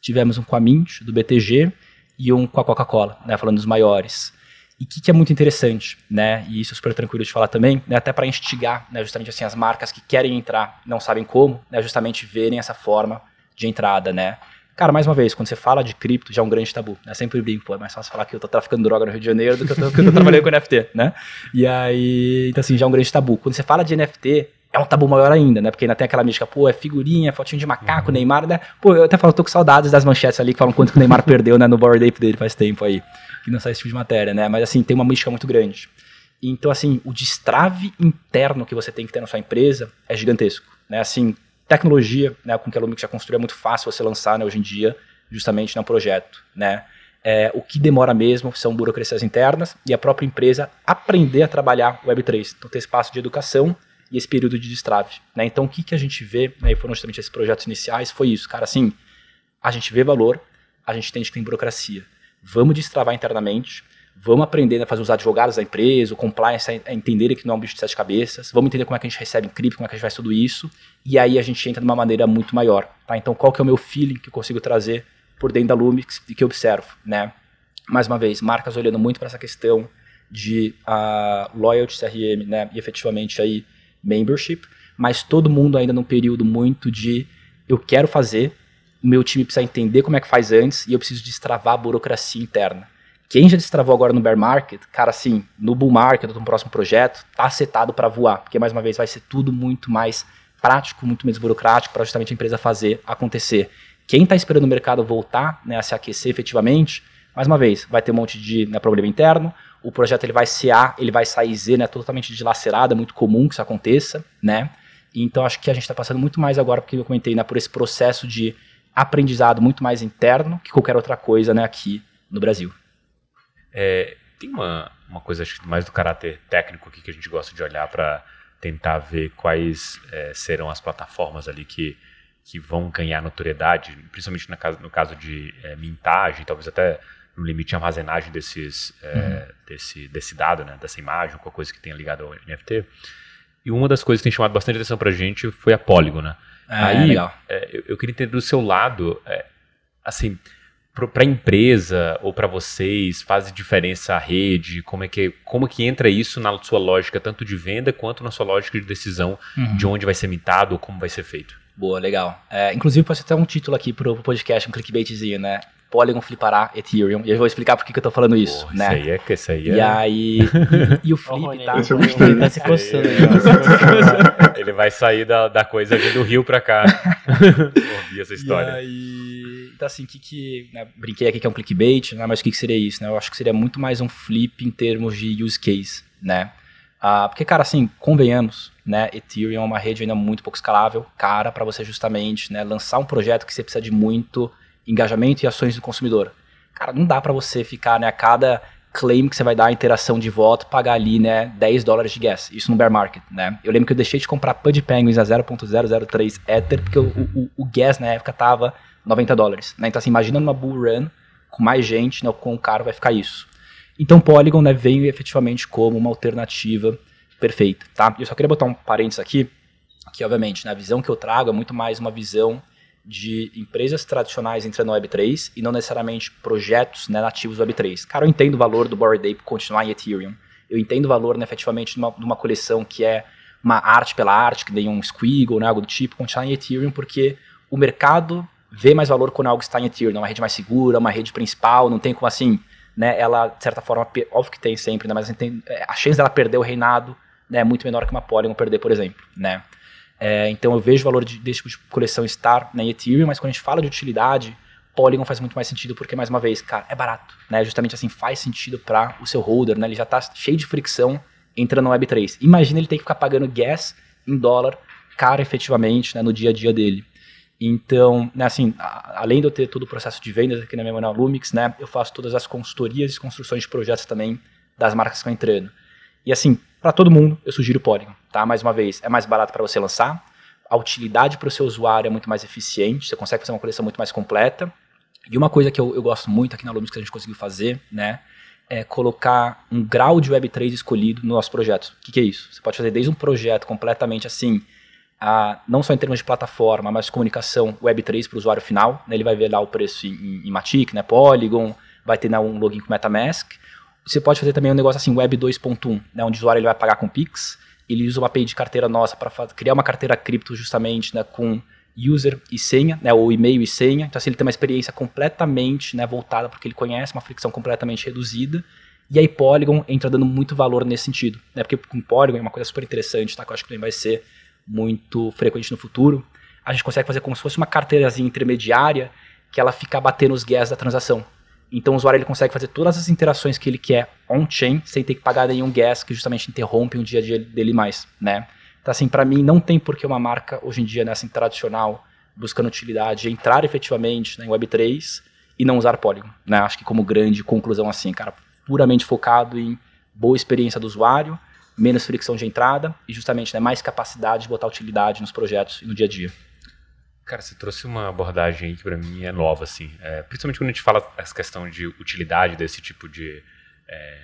tivemos um com a Mint, do BTG, e um com a Coca-Cola, né, falando dos maiores. E o que, que, é muito interessante, né, e isso é super tranquilo de falar também, né, até para instigar, né, justamente assim, as marcas que querem entrar, não sabem como, né, justamente verem essa forma de entrada, né. Cara, mais uma vez, quando você fala de cripto, já é um grande tabu. Né? Sempre brinco, pô, é mais fácil falar que eu tô traficando droga no Rio de Janeiro do que eu tô, que eu tô trabalhando com NFT, né? E aí, então assim, já é um grande tabu. Quando você fala de NFT, é um tabu maior ainda, né? Porque ainda tem aquela mística, pô, é figurinha, fotinho de macaco, uhum. Neymar, né? Pô, eu até falo, tô com saudades das manchetes ali que falam quanto que o Neymar perdeu, né, no Board Ape dele faz tempo aí, que não sai esse tipo de matéria, né? Mas assim, tem uma mística muito grande. Então, assim, o destrave interno que você tem que ter na sua empresa é gigantesco, né? Assim, tecnologia, né, com que a Lumix já construiu, é muito fácil você lançar, né, hoje em dia, justamente no projeto, né? É, o que demora mesmo são burocracias internas e a própria empresa aprender a trabalhar Web3. Então, ter espaço de educação e esse período de destrave. Né? Então, o que, que a gente vê, né, e foram justamente esses projetos iniciais, foi isso, cara, assim, a gente vê valor, a gente entende que tem burocracia. Vamos destravar internamente, vamos aprender a fazer os advogados da empresa, o compliance, a entender que não é um bicho de sete cabeças, vamos entender como é que a gente recebe em cripto, como é que a gente faz tudo isso, e aí a gente entra de uma maneira muito maior. Tá? Então, qual que é o meu feeling que eu consigo trazer por dentro da Lumix e que eu observo, né? Mais uma vez, marcas olhando muito para essa questão de uh, loyalty CRM, né? E efetivamente aí membership, mas todo mundo ainda num período muito de eu quero fazer, o meu time precisa entender como é que faz antes e eu preciso destravar a burocracia interna. Quem já destravou agora no bear market, cara, assim, no bull market, no próximo projeto, tá setado para voar, porque mais uma vez vai ser tudo muito mais prático, muito menos burocrático para justamente a empresa fazer acontecer. Quem está esperando o mercado voltar né, a se aquecer efetivamente, mais uma vez, vai ter um monte de né, problema interno, o projeto ele vai ser A, ele vai sair Z, né, totalmente dilacerado, é muito comum que isso aconteça, né? Então acho que a gente está passando muito mais agora, porque eu comentei, né, por esse processo de aprendizado muito mais interno que qualquer outra coisa né, aqui no Brasil. É, tem uma, uma coisa acho mais do caráter técnico aqui que a gente gosta de olhar para tentar ver quais é, serão as plataformas ali que que vão ganhar notoriedade, principalmente no caso, no caso de é, mintagem, talvez até no limite de armazenagem desses, é, uhum. desse, desse dado, né, dessa imagem, qualquer coisa que tenha ligado ao NFT. E uma das coisas que tem chamado bastante atenção para a gente foi a Polygon, né? Ah, Aí, é, eu, eu, queria entender do seu lado, é, assim, para a empresa ou para vocês faz diferença a rede? Como é que como que entra isso na sua lógica tanto de venda quanto na sua lógica de decisão Uhum. de onde vai ser mintado ou como vai ser feito? Boa, legal. É, inclusive, pode ser até um título aqui pro, pro podcast, um clickbaitzinho, né? Polygon flipará Ethereum. E eu vou explicar por que, que eu tô falando isso, Pô, né? Isso aí é que isso aí E é. aí. E, e o flip, tá? Esse eu gostei. Rony tá se coçando. Ele vai sair da, da coisa do Rio pra cá. Ouvir essa história. E aí, então assim, que que, né, brinquei aqui que é um clickbait, né, mas o que, que seria isso, né? Eu acho que seria muito mais um flip em termos de use case, né? Ah, porque, cara, assim, convenhamos, né? Ethereum é uma rede ainda muito pouco escalável, cara, para você justamente, né, lançar um projeto que você precisa de muito engajamento e ações do consumidor. Cara, não dá para você ficar, né, a cada claim que você vai dar, interação de voto, pagar ali, né, 10 dólares de gas. Isso no bear market, né? Eu lembro que eu deixei de comprar Pud Penguins a 0.003 Ether, porque o, o, o gas na época tava 90 dólares, né? Então, assim, imagina numa bull run, com mais gente, né, o caro vai ficar isso. Então, Polygon, né, veio efetivamente como uma alternativa perfeita, tá? Eu só queria botar um parênteses aqui, que obviamente, né, a visão que eu trago é muito mais uma visão de empresas tradicionais entrando no Web3 e não necessariamente projetos né, nativos do Web3. Cara, eu entendo o valor do Bored Ape continuar em Ethereum. Eu entendo o valor, né, efetivamente, de uma, de uma coleção que é uma arte pela arte, que nem um Squiggle, né, algo do tipo, continuar em Ethereum, porque o mercado vê mais valor quando algo está em Ethereum, é uma rede mais segura, uma rede principal, não tem como assim, né, ela, de certa forma, óbvio que tem sempre, né, mas é, a chance dela perder o reinado né, é muito menor que uma Polygon perder, por exemplo, né. É, então eu vejo o valor de, desse tipo de coleção estar na Ethereum, mas quando a gente fala de utilidade, Polygon faz muito mais sentido porque, mais uma vez, cara, é barato, né? Justamente assim, faz sentido para o seu holder, né? Ele já está cheio de fricção entrando no Web3. Imagina ele ter que ficar pagando gas em dólar, cara, efetivamente, né, no dia a dia dele. Então, né, assim, além de eu ter todo o processo de vendas aqui na minha na Lumix, né, eu faço todas as consultorias e construções de projetos também das marcas que estão entrando. E assim, para todo mundo, eu sugiro o Polygon, tá? Mais uma vez, é mais barato para você lançar, a utilidade para o seu usuário é muito mais eficiente, você consegue fazer uma coleção muito mais completa. E uma coisa que eu, eu gosto muito aqui na Lumix que a gente conseguiu fazer, né, é colocar um grau de Web3 escolhido nos nossos projetos. O que, que é isso? Você pode fazer desde um projeto completamente assim, ah, não só em termos de plataforma, mas comunicação Web3 para o usuário final. né? Ele vai ver lá o preço em, em, Matic, né, Polygon, vai ter né, um login com MetaMask. Você pode fazer também um negócio assim, Web 2.1, né, onde o usuário ele vai pagar com Pix, ele usa uma API de carteira nossa para criar uma carteira cripto justamente né, com user e senha, né, ou e-mail e senha. Então, assim, ele tem uma experiência completamente né, voltada porque ele conhece, uma fricção completamente reduzida. E aí Polygon entra dando muito valor nesse sentido, né? Porque com Polygon é uma coisa super interessante, tá? Que eu acho que também vai ser muito frequente no futuro. A gente consegue fazer como se fosse uma carteirazinha intermediária que ela fica batendo os gas da transação. Então o usuário ele consegue fazer todas as interações que ele quer on-chain sem ter que pagar nenhum gas que justamente interrompe o dia a dia dele mais, né? Então assim, para mim não tem por que uma marca hoje em dia nessa né, tradicional buscando utilidade entrar efetivamente né, em Web3 e não usar Polygon, né? Acho que como grande conclusão assim, cara, puramente focado em boa experiência do usuário, menos fricção de entrada e justamente né, mais capacidade de botar utilidade nos projetos e no dia a dia. Cara, você trouxe uma abordagem aí que para mim é nova, assim. É, principalmente quando a gente fala essa questão de utilidade desse tipo de, é,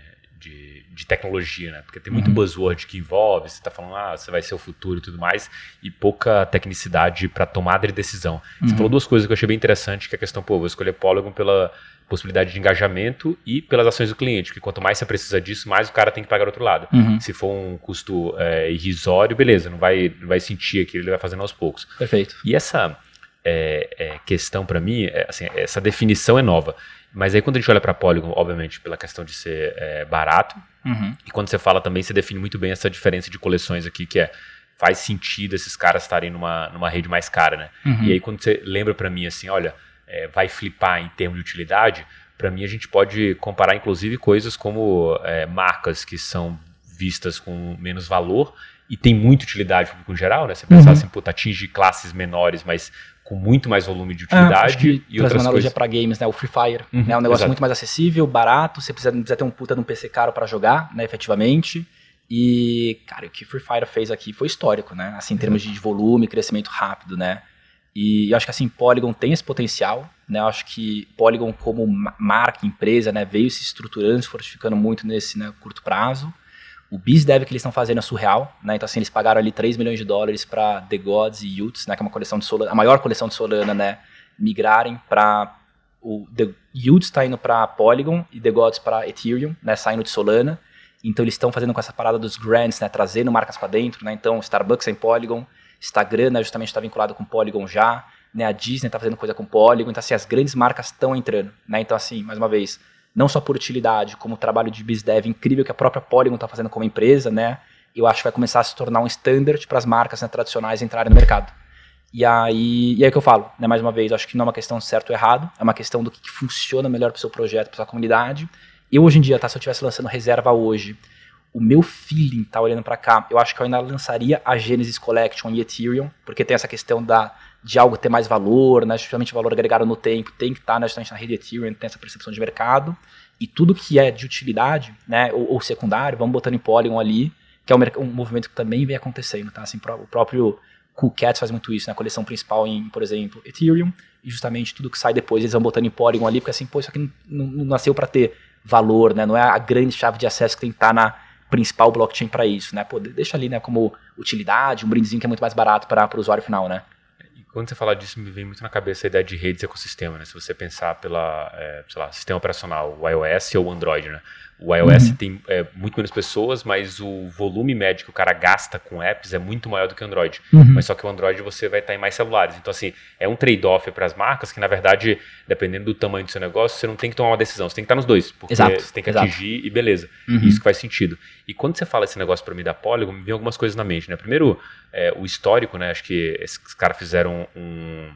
de, de, tecnologia, né? Porque tem muito uhum. buzzword que envolve, você está falando, ah, você vai ser o futuro e tudo mais, e pouca tecnicidade para tomada de decisão. Uhum. Você falou duas coisas que eu achei bem interessante, que é a questão, pô, vou escolher Polygon pela possibilidade de engajamento e pelas ações do cliente, porque quanto mais você precisa disso, mais o cara tem que pagar do outro lado. Uhum. Se for um custo é, irrisório, beleza, não vai, não vai sentir aquilo, ele vai fazendo aos poucos. Perfeito. E essa é, é, questão para mim, assim, essa definição é nova. Mas aí quando a gente olha para Polygon, obviamente, pela questão de ser é, barato, uhum. e quando você fala também, você define muito bem essa diferença de coleções aqui, que é faz sentido esses caras estarem numa, numa rede mais cara, né? Uhum. E aí quando você lembra para mim assim, olha, é, vai flipar em termos de utilidade, para mim a gente pode comparar inclusive coisas como é, marcas que são vistas com menos valor e tem muita utilidade público em geral, né? Você pensar Uhum. assim, puta, atinge classes menores, mas com muito mais volume de utilidade ah, e outras uma analogia coisas. para games, né? O Free Fire, Uhum, né? É um negócio exato. muito mais acessível, barato, você precisa, não precisa ter um puta de um PC caro para jogar, né, efetivamente. E, cara, o que Free Fire fez aqui foi histórico, né? Assim, em termos de volume, crescimento rápido, né? E eu acho que assim, Polygon tem esse potencial, né? Eu acho que Polygon como ma- marca, empresa, né, veio se estruturando, se fortificando muito nesse né, curto prazo. O BizDev que eles estão fazendo é surreal, né? Então assim, eles pagaram ali 3 milhões de dólares para The Gods e Utes, né, que é uma coleção de Solana, a maior coleção de Solana, né, migrarem para o The Yields está indo para Polygon e The Gods para Ethereum, né, saindo de Solana. Então eles estão fazendo com essa parada dos grants, né, trazendo marcas para dentro, né? Então Starbucks é em Polygon, Instagram né, justamente está vinculado com Polygon já, né? A Disney está fazendo coisa com Polygon, então assim as grandes marcas estão entrando, né? Então assim, mais uma vez, não só por utilidade, como trabalho de BizDev incrível que a própria Polygon está fazendo como empresa, né? Eu acho que vai começar a se tornar um standard para as marcas né, tradicionais entrarem no mercado. E aí, e aí que eu falo, né, mais uma vez, acho que não é uma questão certo ou errado, é uma questão do que, que funciona melhor para o seu projeto, para sua comunidade. Eu hoje em dia, tá, se eu estivesse lançando reserva hoje, o meu feeling tá olhando para cá, eu acho que eu ainda lançaria a Genesis Collection e Ethereum, porque tem essa questão da de algo ter mais valor, né, justamente o valor agregado no tempo, tem que estar tá, né, justamente na rede Ethereum, tem essa percepção de mercado, e tudo que é de utilidade, né, ou, ou secundário, vamos botando em Polygon ali, que é um, um, movimento que também vem acontecendo, tá, assim, o próprio Cool Cats faz muito isso, né, a coleção principal em, por exemplo, Ethereum, e justamente tudo que sai depois eles vão botando em Polygon ali, porque assim, pô, isso aqui não, não nasceu para ter valor, né, não é a grande chave de acesso que tem que estar tá na principal blockchain para isso, né? Pô, deixa ali, né, como utilidade, um brindezinho que é muito mais barato para o usuário final, né? Quando você fala disso, me vem muito na cabeça a ideia de redes e ecossistema, né? Se você pensar pela, é, sei lá, sistema operacional, o iOS ou o Android, né? O iOS uhum. tem é, muito menos pessoas, mas o volume médio que o cara gasta com apps é muito maior do que o Android. Uhum. Mas só que o Android você vai estar em mais celulares. Então, assim, é um trade-off para as marcas que, na verdade, dependendo do tamanho do seu negócio, você não tem que tomar uma decisão. Você tem que estar nos dois. Porque exato, você tem que exato. atingir e beleza. Uhum. Isso que faz sentido. E quando você fala esse negócio para mim da Polygon, me vem algumas coisas na mente, né? Primeiro, é, o histórico, né? Acho que esses caras fizeram um,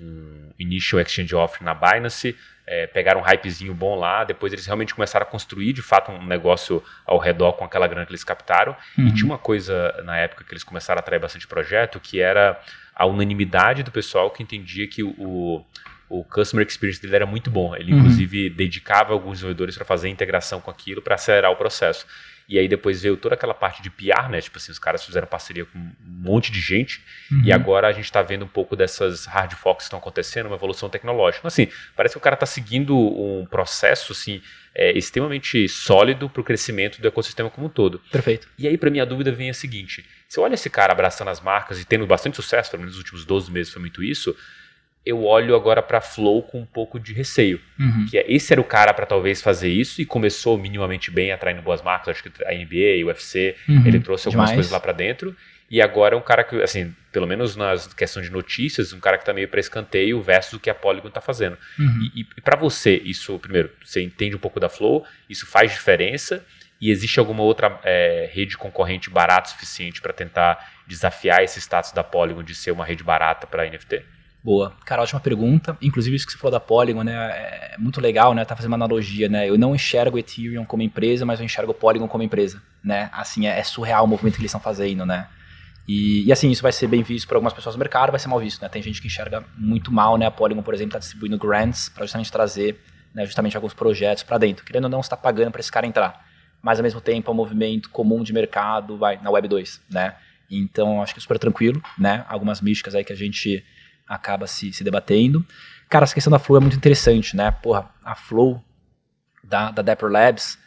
um initial exchange offer na Binance é, pegaram um hypezinho bom lá, depois eles realmente começaram a construir de fato um negócio ao redor com aquela grana que eles captaram. Uhum. E tinha uma coisa na época que eles começaram a atrair bastante projeto, que era a unanimidade do pessoal que entendia que o, o customer experience dele era muito bom. Ele, uhum. inclusive, dedicava alguns desenvolvedores para fazer a integração com aquilo, para acelerar o processo. E aí depois veio toda aquela parte de PR, né? Tipo assim, os caras fizeram parceria com um monte de gente. Uhum. E agora a gente está vendo um pouco dessas hard forks que estão acontecendo, uma evolução tecnológica. Então, assim, parece que o cara está seguindo um processo, assim, é, extremamente sólido para o crescimento do ecossistema como um todo. Perfeito. E aí, para mim, a dúvida vem a seguinte: você olha esse cara abraçando as marcas e tendo bastante sucesso, pelo menos nos últimos 12 meses foi muito isso eu olho agora para Flow com um pouco de receio. Uhum. Que é, esse era o cara para talvez fazer isso e começou minimamente bem, atraindo boas marcas. Acho que a NBA, o UFC, uhum. ele trouxe algumas Demais. coisas lá para dentro. E agora é um cara que, assim, pelo menos nas questões de notícias, um cara que tá meio para escanteio versus o que a Polygon tá fazendo. Uhum. E, e para você, isso, primeiro, você entende um pouco da Flow, isso faz diferença? E existe alguma outra é, rede concorrente barata o suficiente para tentar desafiar esse status da Polygon de ser uma rede barata para NFT? Boa. Cara, ótima pergunta. Inclusive, isso que você falou da Polygon, né? É muito legal, né? Tá fazendo uma analogia, né? Eu não enxergo Ethereum como empresa, mas eu enxergo Polygon como empresa, né? Assim, é, é surreal o movimento que eles estão fazendo, né? E, e, assim, isso vai ser bem visto por algumas pessoas no mercado, vai ser mal visto, né? Tem gente que enxerga muito mal, né? A Polygon, por exemplo, está distribuindo grants para justamente trazer né, justamente alguns projetos para dentro. Querendo ou não, está pagando para esse cara entrar. Mas, ao mesmo tempo, é um movimento comum de mercado, vai, na Web 2, né? Então, acho que é super tranquilo, né? Algumas místicas aí que a gente acaba se, se debatendo. Cara, essa questão da Flow é muito interessante, né? Porra, a Flow da, da Dapper Labs,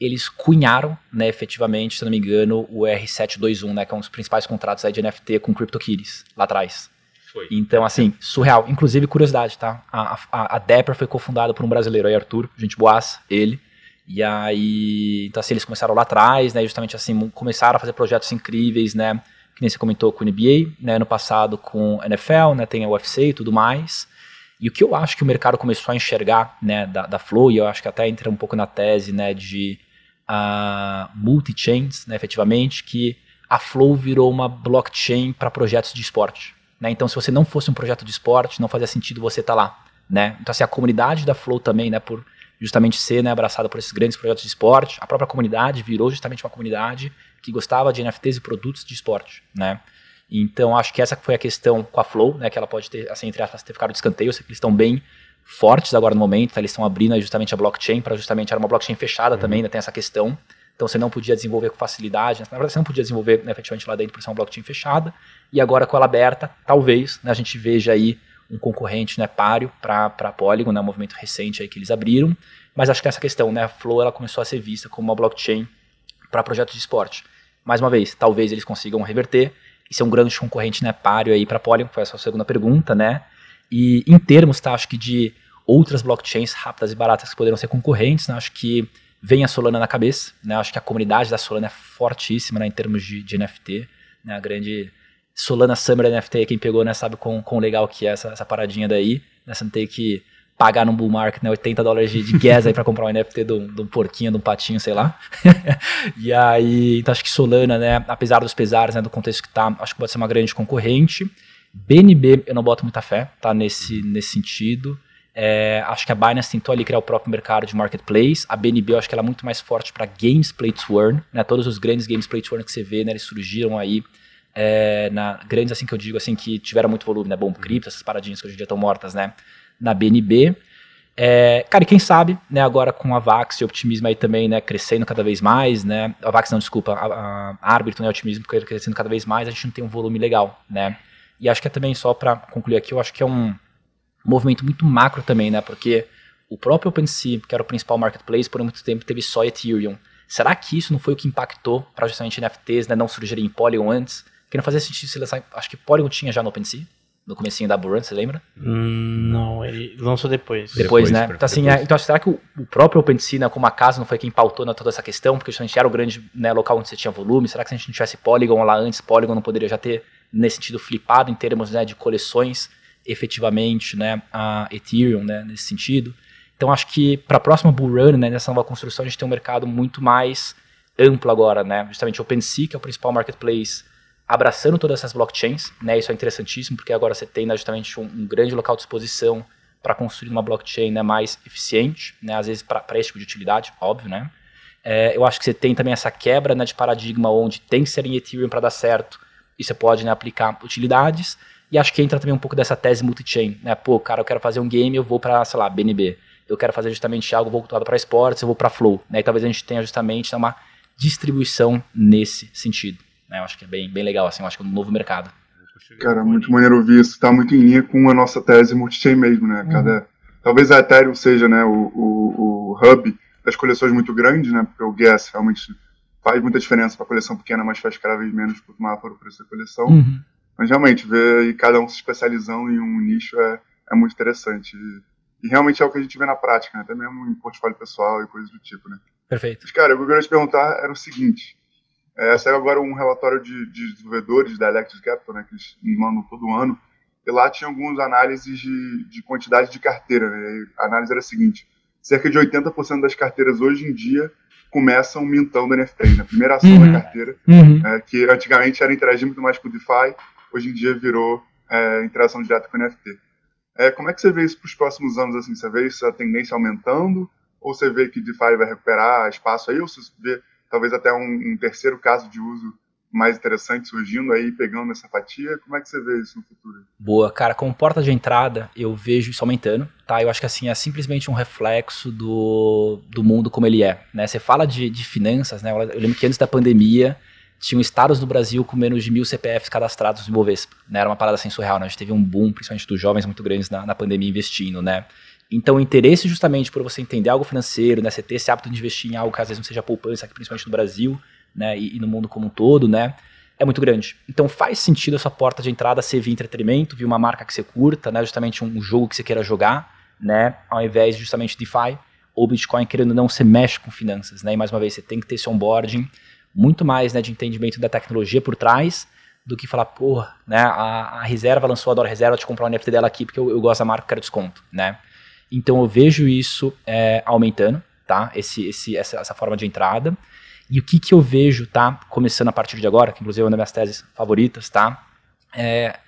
eles cunharam, né, efetivamente, se não me engano, o R721, né, que é um dos principais contratos aí de NFT com CryptoKitties, lá atrás. Foi. Então, assim, surreal. Inclusive, curiosidade, tá? A, a, a Dapper foi cofundada por um brasileiro aí, Arthur, gente boaça, ele. E aí, então assim, eles começaram lá atrás, né, justamente assim, começaram a fazer projetos incríveis, né, que nem você comentou com o NBA, né, no passado com a NFL, né, tem a UFC e tudo mais. E o que eu acho que o mercado começou a enxergar né, da, da Flow, e eu acho que até entra um pouco na tese né, de uh, multi-chains, né, efetivamente, que a Flow virou uma blockchain para projetos de esporte. Né? Então, se você não fosse um projeto de esporte, não fazia sentido você estar tá lá. Né? Então, assim, a comunidade da Flow também, né, por justamente ser né, abraçada por esses grandes projetos de esporte, a própria comunidade virou justamente uma comunidade que gostava de NFTs e produtos de esporte, né? Então acho que essa foi a questão com a Flow, né? Que ela pode ter, assim, entre aspas, ter ficado de escanteio. Eu sei que eles estão bem fortes agora no momento, tá? eles estão abrindo justamente a blockchain para justamente era uma blockchain fechada uhum. também, ainda tem essa questão. Então você não podia desenvolver com facilidade, na verdade você não podia desenvolver né, efetivamente lá dentro por ser uma blockchain fechada. E agora com ela aberta, talvez né, a gente veja aí um concorrente né, páreo para a Polygon, né, um movimento recente aí que eles abriram. Mas acho que essa questão, né, a Flow ela começou a ser vista como uma blockchain para projetos de esporte mais uma vez, talvez eles consigam reverter e ser um grande concorrente né, páreo aí para Polygon, foi a sua segunda pergunta, né? E em termos, tá, acho que de outras blockchains rápidas e baratas que poderiam ser concorrentes, né? Acho que vem a Solana na cabeça, né? Acho que a comunidade da Solana é fortíssima né, em termos de, de NFT, né? A grande Solana Summer NFT, quem pegou, né, sabe quão, quão legal que é essa, essa paradinha daí, né? Você não tem que pagar no bull market, né, 80 dólares de, de gas aí para comprar um NFT de um, de um, porquinho, de um patinho, sei lá. e aí, então acho que Solana, né, apesar dos pesares, né, do contexto que tá, acho que pode ser uma grande concorrente. BNB eu não boto muita fé, tá, nesse, nesse sentido. É, acho que a Binance tentou ali criar o próprio mercado de marketplace. A BNB eu acho que ela é muito mais forte para games play to earn. Né? Todos os grandes games play to earn que você vê, né, eles surgiram aí é, na grandes assim que eu digo assim que tiveram muito volume, né? Bom, cripto, essas paradinhas que hoje em dia estão mortas, né? Na BNB. É, cara, e quem sabe, né, agora com a Vax e o Optimismo aí também, né, crescendo cada vez mais, né, a Vax não, desculpa, a, a Arbitrum, né, o Optimismo crescendo cada vez mais, a gente não tem um volume legal, né, e acho que é também, só para concluir aqui, eu acho que é um, movimento muito macro também, né? Porque o próprio OpenSea, que era o principal marketplace, por muito tempo teve só Ethereum. Será que isso não foi o que impactou para justamente NFTs né, não surgirem em Polygon antes? Que não fazia sentido se lançar. Acho que Polygon tinha já no OpenSea, no comecinho da Burn, você lembra? Hum, não, ele lançou depois. Depois, depois né? Então, assim, depois. É, então, será que o, o, próprio OpenSea, né, como a casa, não foi quem pautou né, toda essa questão? Porque justamente era o grande né, local onde você tinha volume. Será que se a gente não tivesse Polygon lá antes, Polygon não poderia já ter, nesse sentido, flipado em termos né, de coleções? efetivamente né, a Ethereum né, nesse sentido. Então acho que para a próxima bull run, né, nessa nova construção, a gente tem um mercado muito mais amplo agora, né? Justamente o OpenSea, que é o principal marketplace, abraçando todas essas blockchains, né? Isso é interessantíssimo porque agora você tem né, justamente um, um, grande local de exposição para construir uma blockchain né, mais eficiente, né? Às vezes para esse tipo de utilidade, óbvio, né? É, eu acho que você tem também essa quebra né, de paradigma onde tem que ser em Ethereum para dar certo e você pode né, aplicar utilidades. E acho que entra também um pouco dessa tese multi-chain, né? Pô, cara, eu quero fazer um game, eu vou para, sei lá, BNB. Eu quero fazer justamente algo voltado para esportes, eu vou para Flow, né? E talvez a gente tenha justamente uma distribuição nesse sentido, né? Eu acho que é bem, bem legal, assim, eu acho que é um novo mercado. Cara, muito maneiro ouvir isso, tá muito em linha com a nossa tese multi-chain mesmo, né? Cada, uhum. Talvez a Ethereum seja, né, o, o, o hub das coleções muito grandes, né? Porque o Gas realmente faz muita diferença para coleção pequena, mas faz cada vez menos for o preço da coleção. Uhum. Mas realmente, ver cada um se especializando em um nicho é, é muito interessante. E, e, realmente é o que a gente vê na prática, né? até mesmo em portfólio pessoal e coisas do tipo, né? Perfeito. Mas, cara, o que eu queria te perguntar era o seguinte. É, saiu agora um relatório de, de desenvolvedores da Electric Capital, né, que eles mandam todo ano, e lá tinha algumas análises de, de quantidade de carteira. Né? A análise era a seguinte: cerca de 80% das carteiras hoje em dia começam mintando NFTs, né? Primeira ação uhum. da carteira, uhum. é, que antigamente era interagir muito mais com o DeFi, hoje em dia virou é, interação direta com NFT. É, como é que você vê isso para os próximos anos? Assim, você vê essa tendência aumentando? Ou você vê que DeFi vai recuperar espaço aí? Ou você vê talvez até um, um terceiro caso de uso mais interessante surgindo aí, pegando essa fatia? Como é que você vê isso no futuro? Boa, cara, como porta de entrada, eu vejo isso aumentando, tá? Eu acho que assim, é simplesmente um reflexo do, do mundo como ele é, né? Você fala de, de finanças, né? Eu lembro que antes da pandemia, tinham estados do Brasil com menos de mil CPFs cadastrados no Ibovespa. Né? Era uma parada assim surreal, né? A gente teve um boom, principalmente dos jovens muito grandes na, na pandemia investindo, né? Então, o interesse justamente por você entender algo financeiro, né? Você ter esse hábito de investir em algo que às vezes não seja poupança, principalmente no Brasil, né? E, e, no mundo como um todo, né? É muito grande. Então, faz sentido essa porta de entrada ser via entretenimento, via uma marca que você curta, né? Justamente um, jogo que você queira jogar, né? Ao invés de justamente DeFi ou Bitcoin querendo não, você mexe com finanças, né? E mais uma vez, você tem que ter esse onboarding muito mais né, de entendimento da tecnologia por trás do que falar, porra, né, a, a reserva lançou a Dora Reserva, te comprar um NFT dela aqui porque eu, eu gosto da marca, quero desconto, né? Então eu vejo isso é, aumentando, tá? Esse, esse, essa, essa forma de entrada. E o que, que eu vejo, tá? Começando a partir de agora, que inclusive é uma das minhas teses favoritas, tá? É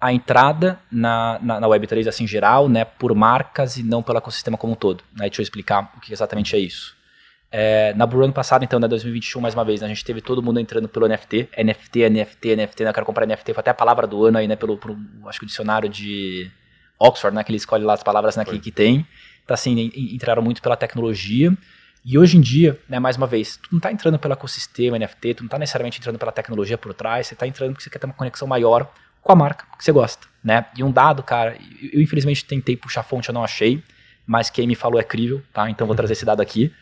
a entrada na, na, na Web3, assim, geral, né? Por marcas e não pelo ecossistema como um todo. Né? Deixa eu explicar o que exatamente é isso. É, na Bull ano passado, então, né, 2021, mais uma vez, né, a gente teve todo mundo entrando pelo NFT, NFT, NFT, NFT, né, eu quero comprar NFT, foi até a palavra do ano aí, né, pelo, pelo acho que o dicionário de Oxford, né, que ele escolhe lá as palavras né, que, que tem, então assim, entraram muito pela tecnologia, e hoje em dia, né, mais uma vez, tu não está entrando pelo ecossistema NFT, tu não está necessariamente entrando pela tecnologia por trás, você está entrando porque você quer ter uma conexão maior com a marca que você gosta, né, e um dado, cara, eu, eu infelizmente tentei puxar fonte, eu não achei, mas quem me falou é crível, tá, então vou trazer esse dado aqui,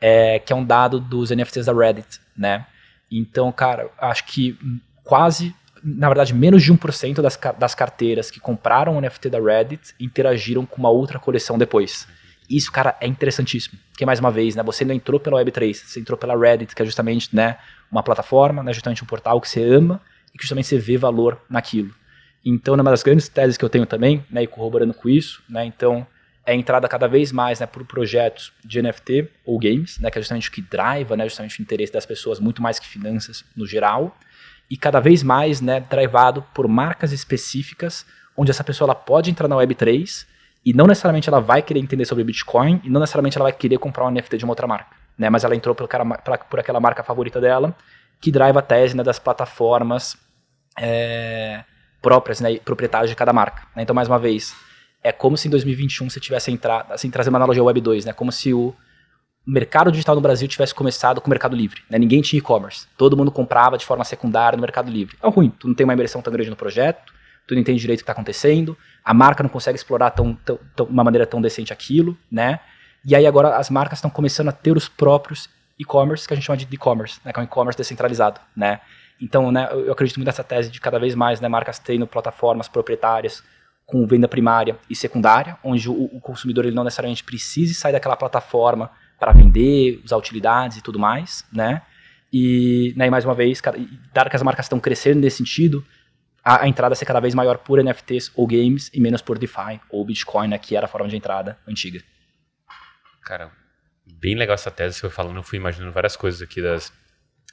é, que é um dado dos NFTs da Reddit, né? Então, cara, acho que quase na verdade, menos de 1% das, das carteiras que compraram o NFT da Reddit interagiram com uma outra coleção depois. Isso, cara, é interessantíssimo. Porque, mais uma vez, né, você não entrou pela Web3, você entrou pela Reddit, que é justamente né, uma plataforma, né, justamente um portal que você ama e que justamente você vê valor naquilo. Então, uma das grandes teses que eu tenho também, né, e corroborando com isso, né, então, é a entrada cada vez mais né, por projetos de NFT ou games, né, que é justamente o que driva, né, justamente o interesse das pessoas, muito mais que finanças no geral, e cada vez mais né, drivado por marcas específicas, onde essa pessoa ela pode entrar na Web3 e não necessariamente ela vai querer entender sobre Bitcoin e não necessariamente ela vai querer comprar um NFT de uma outra marca, né, mas ela entrou por, cara, por aquela marca favorita dela, que driva a tese né, das plataformas é, próprias, né, proprietárias de cada marca. Né? Então, mais uma vez, é como se em 2021 você tivesse entrado, assim, trazer uma analogia Web 2, né? Como se o mercado digital no Brasil tivesse começado com o Mercado Livre. Né? Ninguém tinha e-commerce. Todo mundo comprava de forma secundária no Mercado Livre. É ruim, tu não tem uma imersão tão grande no projeto, tu não entende direito o que está acontecendo, a marca não consegue explorar tão, tão, tão, uma maneira tão decente aquilo, né? E aí agora as marcas estão começando a ter os próprios e-commerce, que a gente chama de e-commerce, né? que é um e-commerce descentralizado, né? Então, né, eu acredito muito nessa tese de cada vez mais né, marcas tendo plataformas proprietárias com venda primária e secundária, onde o, o consumidor ele não necessariamente precise sair daquela plataforma para vender, usar utilidades e tudo mais, né? E, né, e mais uma vez, dado que as marcas estão crescendo nesse sentido, a, a, entrada ser cada vez maior por NFTs ou games e menos por DeFi ou Bitcoin, né, que era a forma de entrada antiga. Cara, bem legal essa tese que você foi falando, eu fui imaginando várias coisas aqui das,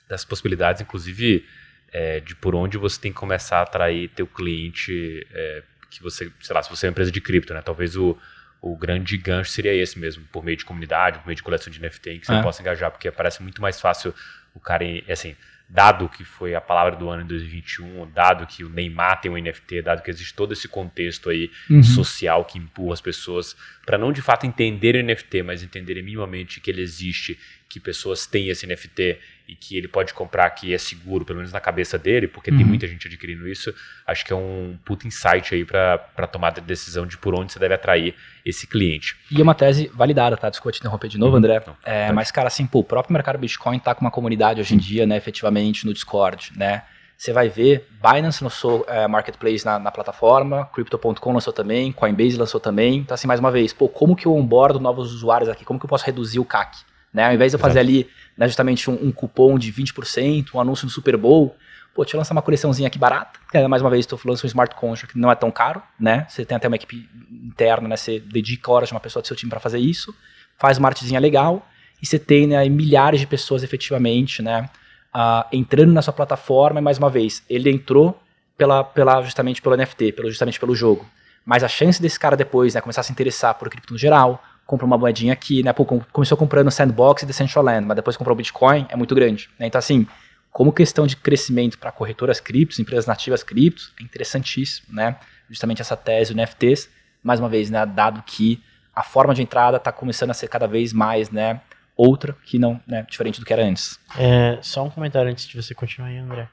das possibilidades, inclusive é, de por onde você tem que começar a atrair teu cliente é, que você, sei lá, se você é uma empresa de cripto, né? Talvez o, o grande gancho seria esse mesmo, por meio de comunidade, por meio de coleção de NFT, em que você é. possa engajar, porque parece muito mais fácil o cara, assim, dado que foi a palavra do ano em 2021, dado que o Neymar tem um NFT, dado que existe todo esse contexto aí uhum. social que empurra as pessoas para não de fato entenderem o NFT, mas entenderem minimamente que ele existe, que pessoas têm esse NFT e que ele pode comprar que é seguro, pelo menos na cabeça dele, porque uhum. tem muita gente adquirindo isso, acho que é um puta insight aí para tomar a decisão de por onde você deve atrair esse cliente. E é uma tese validada, tá? Desculpa te interromper de novo, uhum. André. Não, é, mas, cara, assim, pô, o próprio mercado Bitcoin tá com uma comunidade hoje em dia, né, efetivamente, no Discord, né? Você vai ver, Binance lançou é, Marketplace na, na plataforma, Crypto.com lançou também, Coinbase lançou também. Então, assim, mais uma vez, pô, como que eu onboardo novos usuários aqui? Como que eu posso reduzir o CAC? Né? Ao invés de eu fazer ali né, justamente um, um, cupom de 20%, um anúncio no Super Bowl, pô, deixa eu lançar uma coleçãozinha aqui barata, mais uma vez estou falando um smart contract que não é tão caro, né? Você tem até uma equipe interna, né? Você dedica horas de uma pessoa do seu time para fazer isso, faz uma artezinha legal, e você tem né, milhares de pessoas efetivamente, né? Uh, entrando na sua plataforma, e mais uma vez, ele entrou pela, pela, justamente pelo NFT, pelo, justamente pelo jogo. Mas a chance desse cara depois né, começar a se interessar por cripto no geral, compra uma moedinha aqui, né? Pô, começou comprando Sandbox e Decentraland, mas depois comprou Bitcoin, é muito grande. Né? Então, assim, como questão de crescimento para corretoras criptos, empresas nativas criptos, é interessantíssimo, né? Justamente essa tese do NFTs, mais uma vez, né? Dado que a forma de entrada está começando a ser cada vez mais, né? Outra que não, né? Diferente do que era antes. É, só um comentário antes de você continuar aí, André.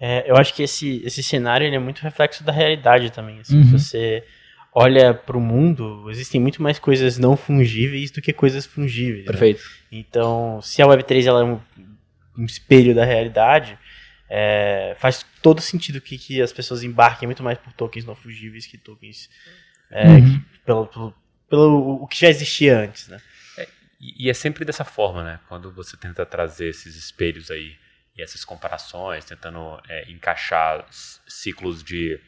É, eu acho que esse, esse cenário é muito reflexo da realidade também. Assim, uhum. você olha para o mundo, existem muito mais coisas não fungíveis do que coisas fungíveis. Né? Perfeito. Né? Então, se a Web3 ela é um, um espelho da realidade, é, faz todo sentido que, que as pessoas embarquem muito mais por tokens não fungíveis que tokens é, uhum. que, pelo, pelo, pelo, o que já existia antes, né? É, e, e é sempre dessa forma, né? Quando você tenta trazer esses espelhos aí e essas comparações, tentando é, encaixar ciclos de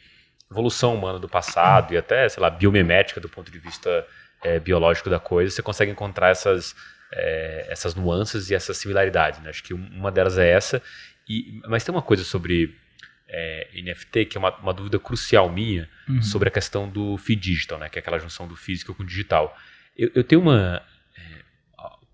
evolução humana do passado e até, sei lá, biomimética do ponto de vista é, biológico da coisa, você consegue encontrar essas, é, essas nuances e essas similaridades. Né? Acho que uma delas é essa. E, mas tem uma coisa sobre é, NFT que é uma, uma dúvida crucial minha uhum. sobre a questão do feed digital, né? que é aquela junção do físico com o digital. Eu, eu tenho uma. É,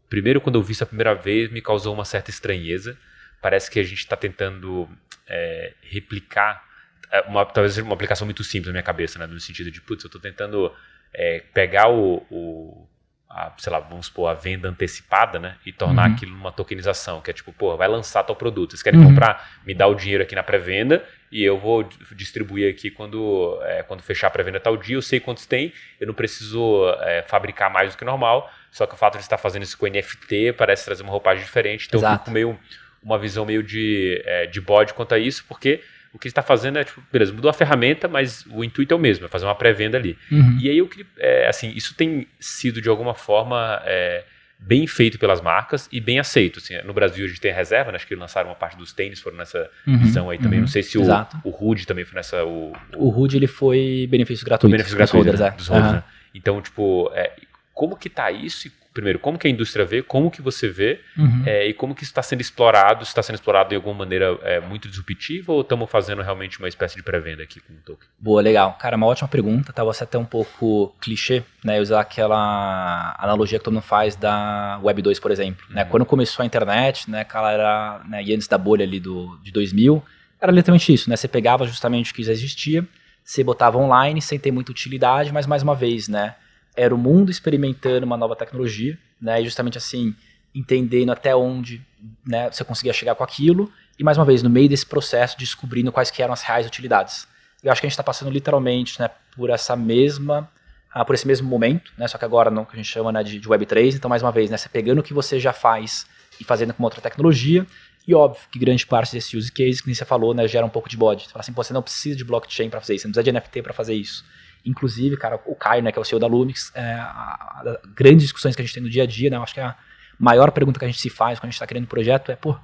primeiro, quando eu vi isso a primeira vez, me causou uma certa estranheza. Parece que a gente está tentando é, replicar é uma, talvez seja uma aplicação muito simples na minha cabeça, né? No sentido de, putz, eu estou tentando é, pegar o, o a, sei lá, vamos supor, a venda antecipada, né? E tornar uhum. aquilo uma tokenização, que é tipo, pô, vai lançar tal produto. Vocês querem uhum. comprar, me dá o dinheiro aqui na pré-venda e eu vou distribuir aqui quando, é, quando fechar a pré-venda tal dia, eu sei quantos tem, eu não preciso é, fabricar mais do que normal, só que o fato de estar fazendo isso com NFT parece trazer uma roupagem diferente, então Exato. eu fico meio uma visão meio de, é, de bode quanto a isso, porque o que está fazendo é, tipo, beleza, mudou a ferramenta, mas o intuito é o mesmo, é fazer uma pré-venda ali. Uhum. E aí eu queria, é, assim, isso tem sido de alguma forma é, bem feito pelas marcas e bem aceito. Assim, no Brasil a gente tem a reserva, né? acho que lançaram uma parte dos tênis, foram nessa Uhum, visão aí também. uhum. Não sei se o, Exato. o Rude também foi nessa. O, O HUD ele foi benefício o gratuito. benefício gratuito holders, né, é. dos holders, né? Então, tipo, é, como que tá isso? E, Primeiro, como que a indústria vê, como que você vê Uhum. é, e como que isso está sendo explorado? Se está sendo explorado de alguma maneira é, muito disruptiva ou estamos fazendo realmente uma espécie de pré-venda aqui com o token? Boa, legal. Cara, uma ótima pergunta, tá? Você até um pouco clichê, né? Usar aquela analogia que todo mundo faz da Web 2, por exemplo. Né? Uhum. Quando começou a internet, né, aquela era, né, e antes da bolha ali do, de 2000, era literalmente isso, né? Você pegava justamente o que já existia, você botava online sem ter muita utilidade, mas mais uma vez, né? Era o mundo experimentando uma nova tecnologia, né? E justamente assim, entendendo até onde né, você conseguia chegar com aquilo, e mais uma vez, no meio desse processo, descobrindo quais que eram as reais utilidades. Eu acho que a gente está passando literalmente né, por essa mesma, ah, por esse mesmo momento, né, só que agora não que a gente chama né, de, de Web3, então mais uma vez, né, você pegando o que você já faz e fazendo com outra tecnologia, e óbvio que grande parte desse use case, que nem você falou, né, gera um pouco de bode. Você fala assim, você não precisa de blockchain para fazer isso, você não precisa de NFT para fazer isso. Inclusive, cara, o Caio, né, que é o CEO da Lumix, é, a, a- grandes discussões que a gente tem no dia a dia, né, eu acho que a maior pergunta que a gente se faz quando a gente está criando um projeto é, pô,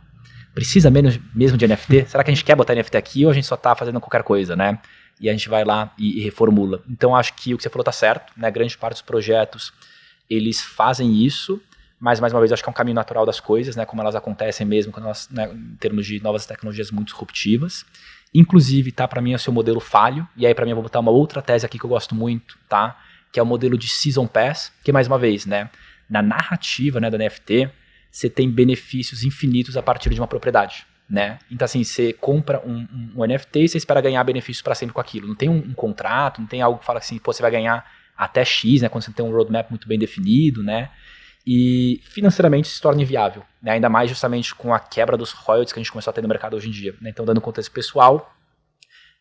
precisa menos, mesmo de NFT? Será que a gente quer botar NFT aqui ou a gente só está fazendo qualquer coisa, né? E a gente vai lá e, e reformula. Então acho que o que você falou tá certo, né? Grande parte dos projetos eles fazem isso, mas mais uma vez acho que é um caminho natural das coisas, né? Como elas acontecem mesmo quando elas, né, em termos de novas tecnologias muito disruptivas. Inclusive, tá, para mim é o seu modelo falho, e aí para mim eu vou botar uma outra tese aqui que eu gosto muito, tá? Que é o modelo de Season Pass, que mais uma vez, né? Na narrativa, né, do NFT, você tem benefícios infinitos a partir de uma propriedade, né? Então assim, você compra um, um- um NFT e você espera ganhar benefícios para sempre com aquilo. Não tem um, um contrato, não tem algo que fala assim, pô, você vai ganhar até X, né? Quando você tem um roadmap muito bem definido, né? E financeiramente se torna inviável, né? Ainda mais justamente com a quebra dos royalties que a gente começou a ter no mercado hoje em dia. né? Então, dando contexto pessoal,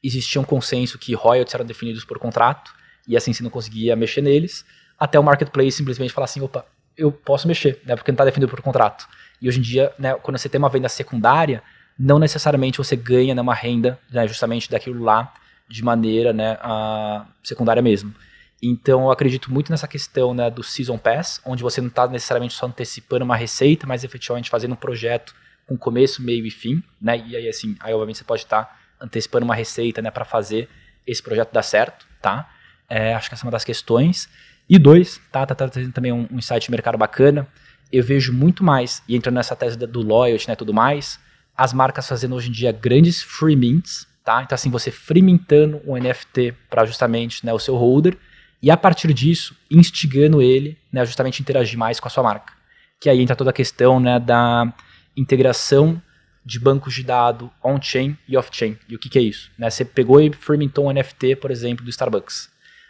existia um consenso que royalties eram definidos por contrato e assim você não conseguia mexer neles, até o marketplace simplesmente falar assim, opa, eu posso mexer, né? Porque não está definido por contrato. E hoje em dia, né, quando você tem uma venda secundária, não necessariamente você ganha né, uma renda né, justamente daquilo lá de maneira né, a secundária mesmo. Então eu acredito muito nessa questão né, do Season Pass, onde você não está necessariamente só antecipando uma receita, mas efetivamente fazendo um projeto com começo, meio e fim, né? E aí assim, aí obviamente você pode estar antecipando uma receita, né, para fazer esse projeto dar certo, tá? É, acho que essa é uma das questões. E dois, tá, tá, tá trazendo também um, um insight de mercado bacana. Eu vejo muito mais, e entrando nessa tese do loyalty, né, tudo mais, as marcas fazendo hoje em dia grandes free mints, tá? Então assim, você free mintando um NFT para justamente, né, o seu holder, e a partir disso, instigando ele, né, justamente interagir mais com a sua marca. Que aí entra toda a questão, né, da integração de bancos de dado on-chain e off-chain. E o que, que é isso? Né, você pegou e fermentou um NFT, por exemplo, do Starbucks.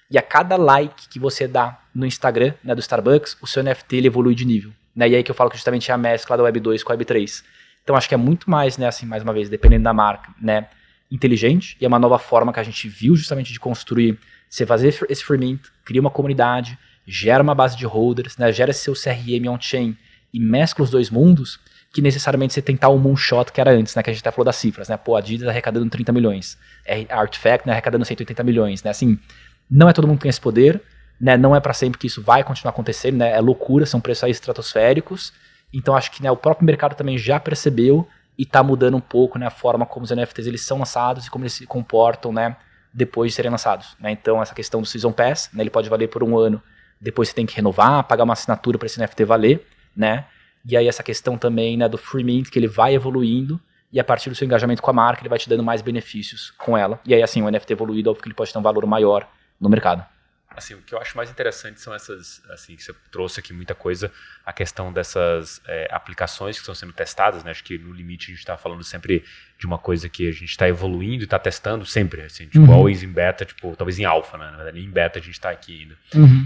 E a cada like que você dá no Instagram, né, do Starbucks, o seu NFT ele evolui de nível. Né? E aí que eu falo que justamente é a mescla da Web 2 com a Web 3. Então acho que é muito mais, né, assim, mais uma vez, dependendo da marca, né, inteligente, e é uma nova forma que a gente viu justamente de construir, você fazer esse free mint, cria uma comunidade, gera uma base de holders, né, gera seu CRM on-chain e mescla os dois mundos, que necessariamente você tentar o moonshot que era antes, né, que a gente até falou das cifras, né, pô, a Adidas arrecadando 30 milhões, a Artifact, né, arrecadando 180 milhões, né, assim, não é todo mundo que tem esse poder, né, não é para sempre que isso vai continuar acontecendo, né, é loucura, são preços aí estratosféricos, então acho que né, o próprio mercado também já percebeu e está mudando um pouco né, a forma como os NFTs eles são lançados e como eles se comportam né, depois de serem lançados. Né? Então essa questão do Season Pass, né, ele pode valer por um ano, depois você tem que renovar, pagar uma assinatura para esse NFT valer, né? E aí essa questão também né, do Free Mint, que ele vai evoluindo e a partir do seu engajamento com a marca, ele vai te dando mais benefícios com ela. E aí assim, o NFT evoluído, óbvio que ele pode ter um valor maior no mercado. Assim, o que eu acho mais interessante são essas, assim, que você trouxe aqui muita coisa, a questão dessas é, aplicações que estão sendo testadas, né? Acho que no limite a gente está falando sempre de uma coisa que a gente está evoluindo e está testando sempre, assim, tipo, Uhum. always em beta, tipo, talvez em alfa, né? Na verdade, em beta a gente está aqui ainda.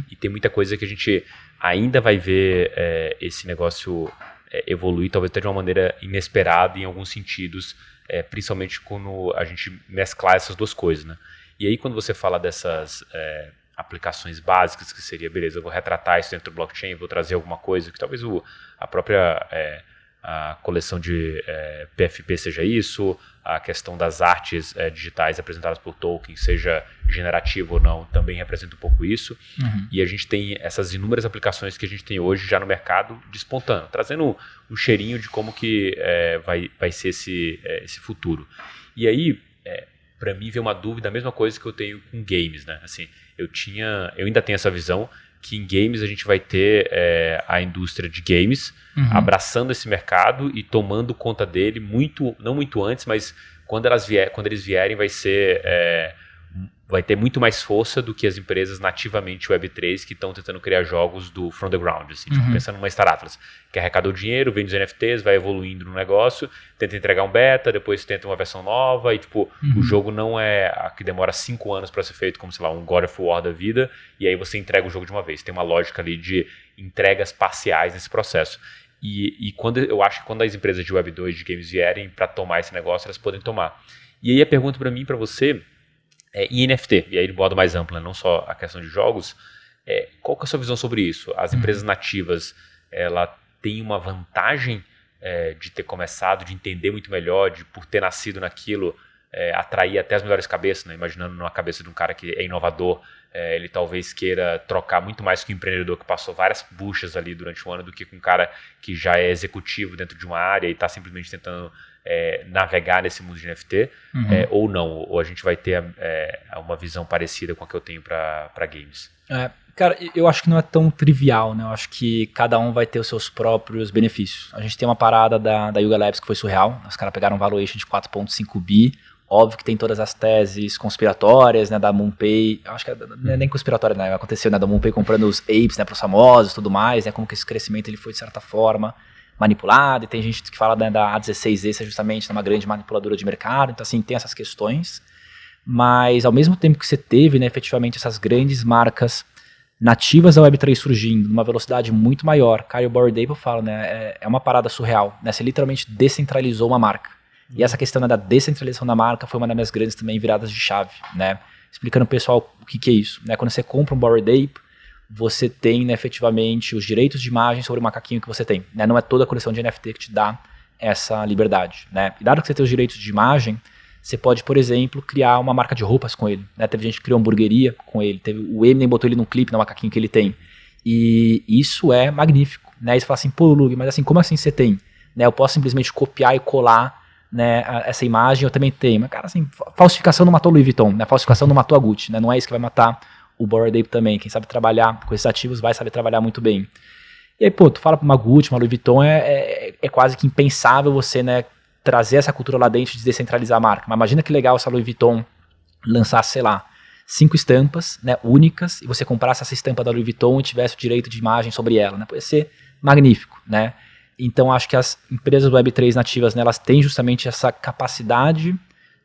E tem muita coisa que a gente ainda vai ver é, esse negócio é, evoluir, talvez até de uma maneira inesperada em alguns sentidos, é, principalmente quando a gente mesclar essas duas coisas, né? E aí quando você fala dessas é, aplicações básicas, que seria, beleza, eu vou retratar isso dentro do blockchain, vou trazer alguma coisa que talvez o, a própria é, a coleção de é, PFP seja isso, a questão das artes é, digitais apresentadas por Tolkien, seja generativa ou não, também representa um pouco isso. Uhum. E a gente tem essas inúmeras aplicações que a gente tem hoje já no mercado despontando, trazendo um cheirinho de como que é, vai, vai ser esse, é, esse futuro. E aí, é, para mim, veio uma dúvida, a mesma coisa que eu tenho com games, né? Assim, eu tinha, eu ainda tenho essa visão que em games a gente vai ter é, a indústria de games uhum. abraçando esse mercado e tomando conta dele muito, não muito antes, mas quando, elas vier, quando eles vierem vai ser é, vai ter muito mais força do que as empresas nativamente Web3 que estão tentando criar jogos do from the ground, assim, tipo, uhum. tipo, pensando numa startup, que arrecada o dinheiro, vende os NFTs, vai evoluindo no negócio, tenta entregar um beta, depois tenta uma versão nova e tipo, uhum. o jogo não é a que demora cinco anos para ser feito, como sei lá, um God of War da vida, e aí você entrega o jogo de uma vez. Tem uma lógica ali de entregas parciais nesse processo. E, e quando eu acho que quando as empresas de Web 2 de games vierem para tomar esse negócio, elas podem tomar. E aí a pergunta para mim, para você, é, e NFT, e aí de modo mais amplo, né, não só a questão de jogos, é, qual que é a sua visão sobre isso? As uhum. empresas nativas, ela tem uma vantagem é, de ter começado, de entender muito melhor, de por ter nascido naquilo, é, atrair até as melhores cabeças, né? imaginando numa cabeça de um cara que é inovador, é, ele talvez queira trocar muito mais que um empreendedor que passou várias buchas ali durante o ano do que com um cara que já é executivo dentro de uma área e está simplesmente tentando é, navegar nesse mundo de NFT, uhum. é, ou não, ou a gente vai ter é, uma visão parecida com a que eu tenho para games. É, cara, eu acho que não é tão trivial, né? Eu acho que cada um vai ter os seus próprios benefícios. A gente tem uma parada da, da Yuga Labs que foi surreal, os caras pegaram um valuation de 4.5 bi, Óbvio que tem todas as teses conspiratórias, né, da MoonPay, acho que não é nem conspiratória, né, aconteceu, né, da MoonPay comprando os apes, né, pros famosos, tudo mais, né, como que esse crescimento ele foi de certa forma manipulado, e tem gente que fala né, da A16Z ser justamente uma grande manipuladora de mercado, então assim, tem essas questões, mas ao mesmo tempo que você teve, né, efetivamente essas grandes marcas nativas da Web3 surgindo numa velocidade muito maior, Kyle Bored Ape fala, né, é, é uma parada surreal, né, você literalmente descentralizou uma marca, e essa questão né, da descentralização da marca foi uma das minhas grandes também viradas de chave, né? Explicando pro pessoal o que, que é isso. Né? Quando você compra um Bored Ape, você tem né, efetivamente os direitos de imagem sobre o macaquinho que você tem. Né? Não é toda a coleção de NFT que te dá essa liberdade. Né? E dado que você tem os direitos de imagem, você pode, por exemplo, criar uma marca de roupas com ele. Né? Teve gente que criou hamburgueria com ele. Teve, o Eminem botou ele num clipe no macaquinho que ele tem. E isso é magnífico. Né? E você fala assim, pô, Lug, mas assim, como assim você tem? Né? Eu posso simplesmente copiar e colar né, essa imagem eu também tenho. Mas, cara, assim, falsificação não matou o Louis Vuitton, né? Falsificação não matou a Gucci, né? Não é isso que vai matar o Bored Ape também. Quem sabe trabalhar com esses ativos vai saber trabalhar muito bem. E aí, pô, tu fala pra uma Gucci, uma Louis Vuitton, é, é, é quase que impensável você, né, trazer essa cultura lá dentro de descentralizar a marca. Mas imagina que legal se a Louis Vuitton lançasse, sei lá, cinco estampas, né, únicas, e você comprasse essa estampa da Louis Vuitton e tivesse o direito de imagem sobre ela, né? Pode ser magnífico, né? Então acho que as empresas Web3 nativas, né, elas têm justamente essa capacidade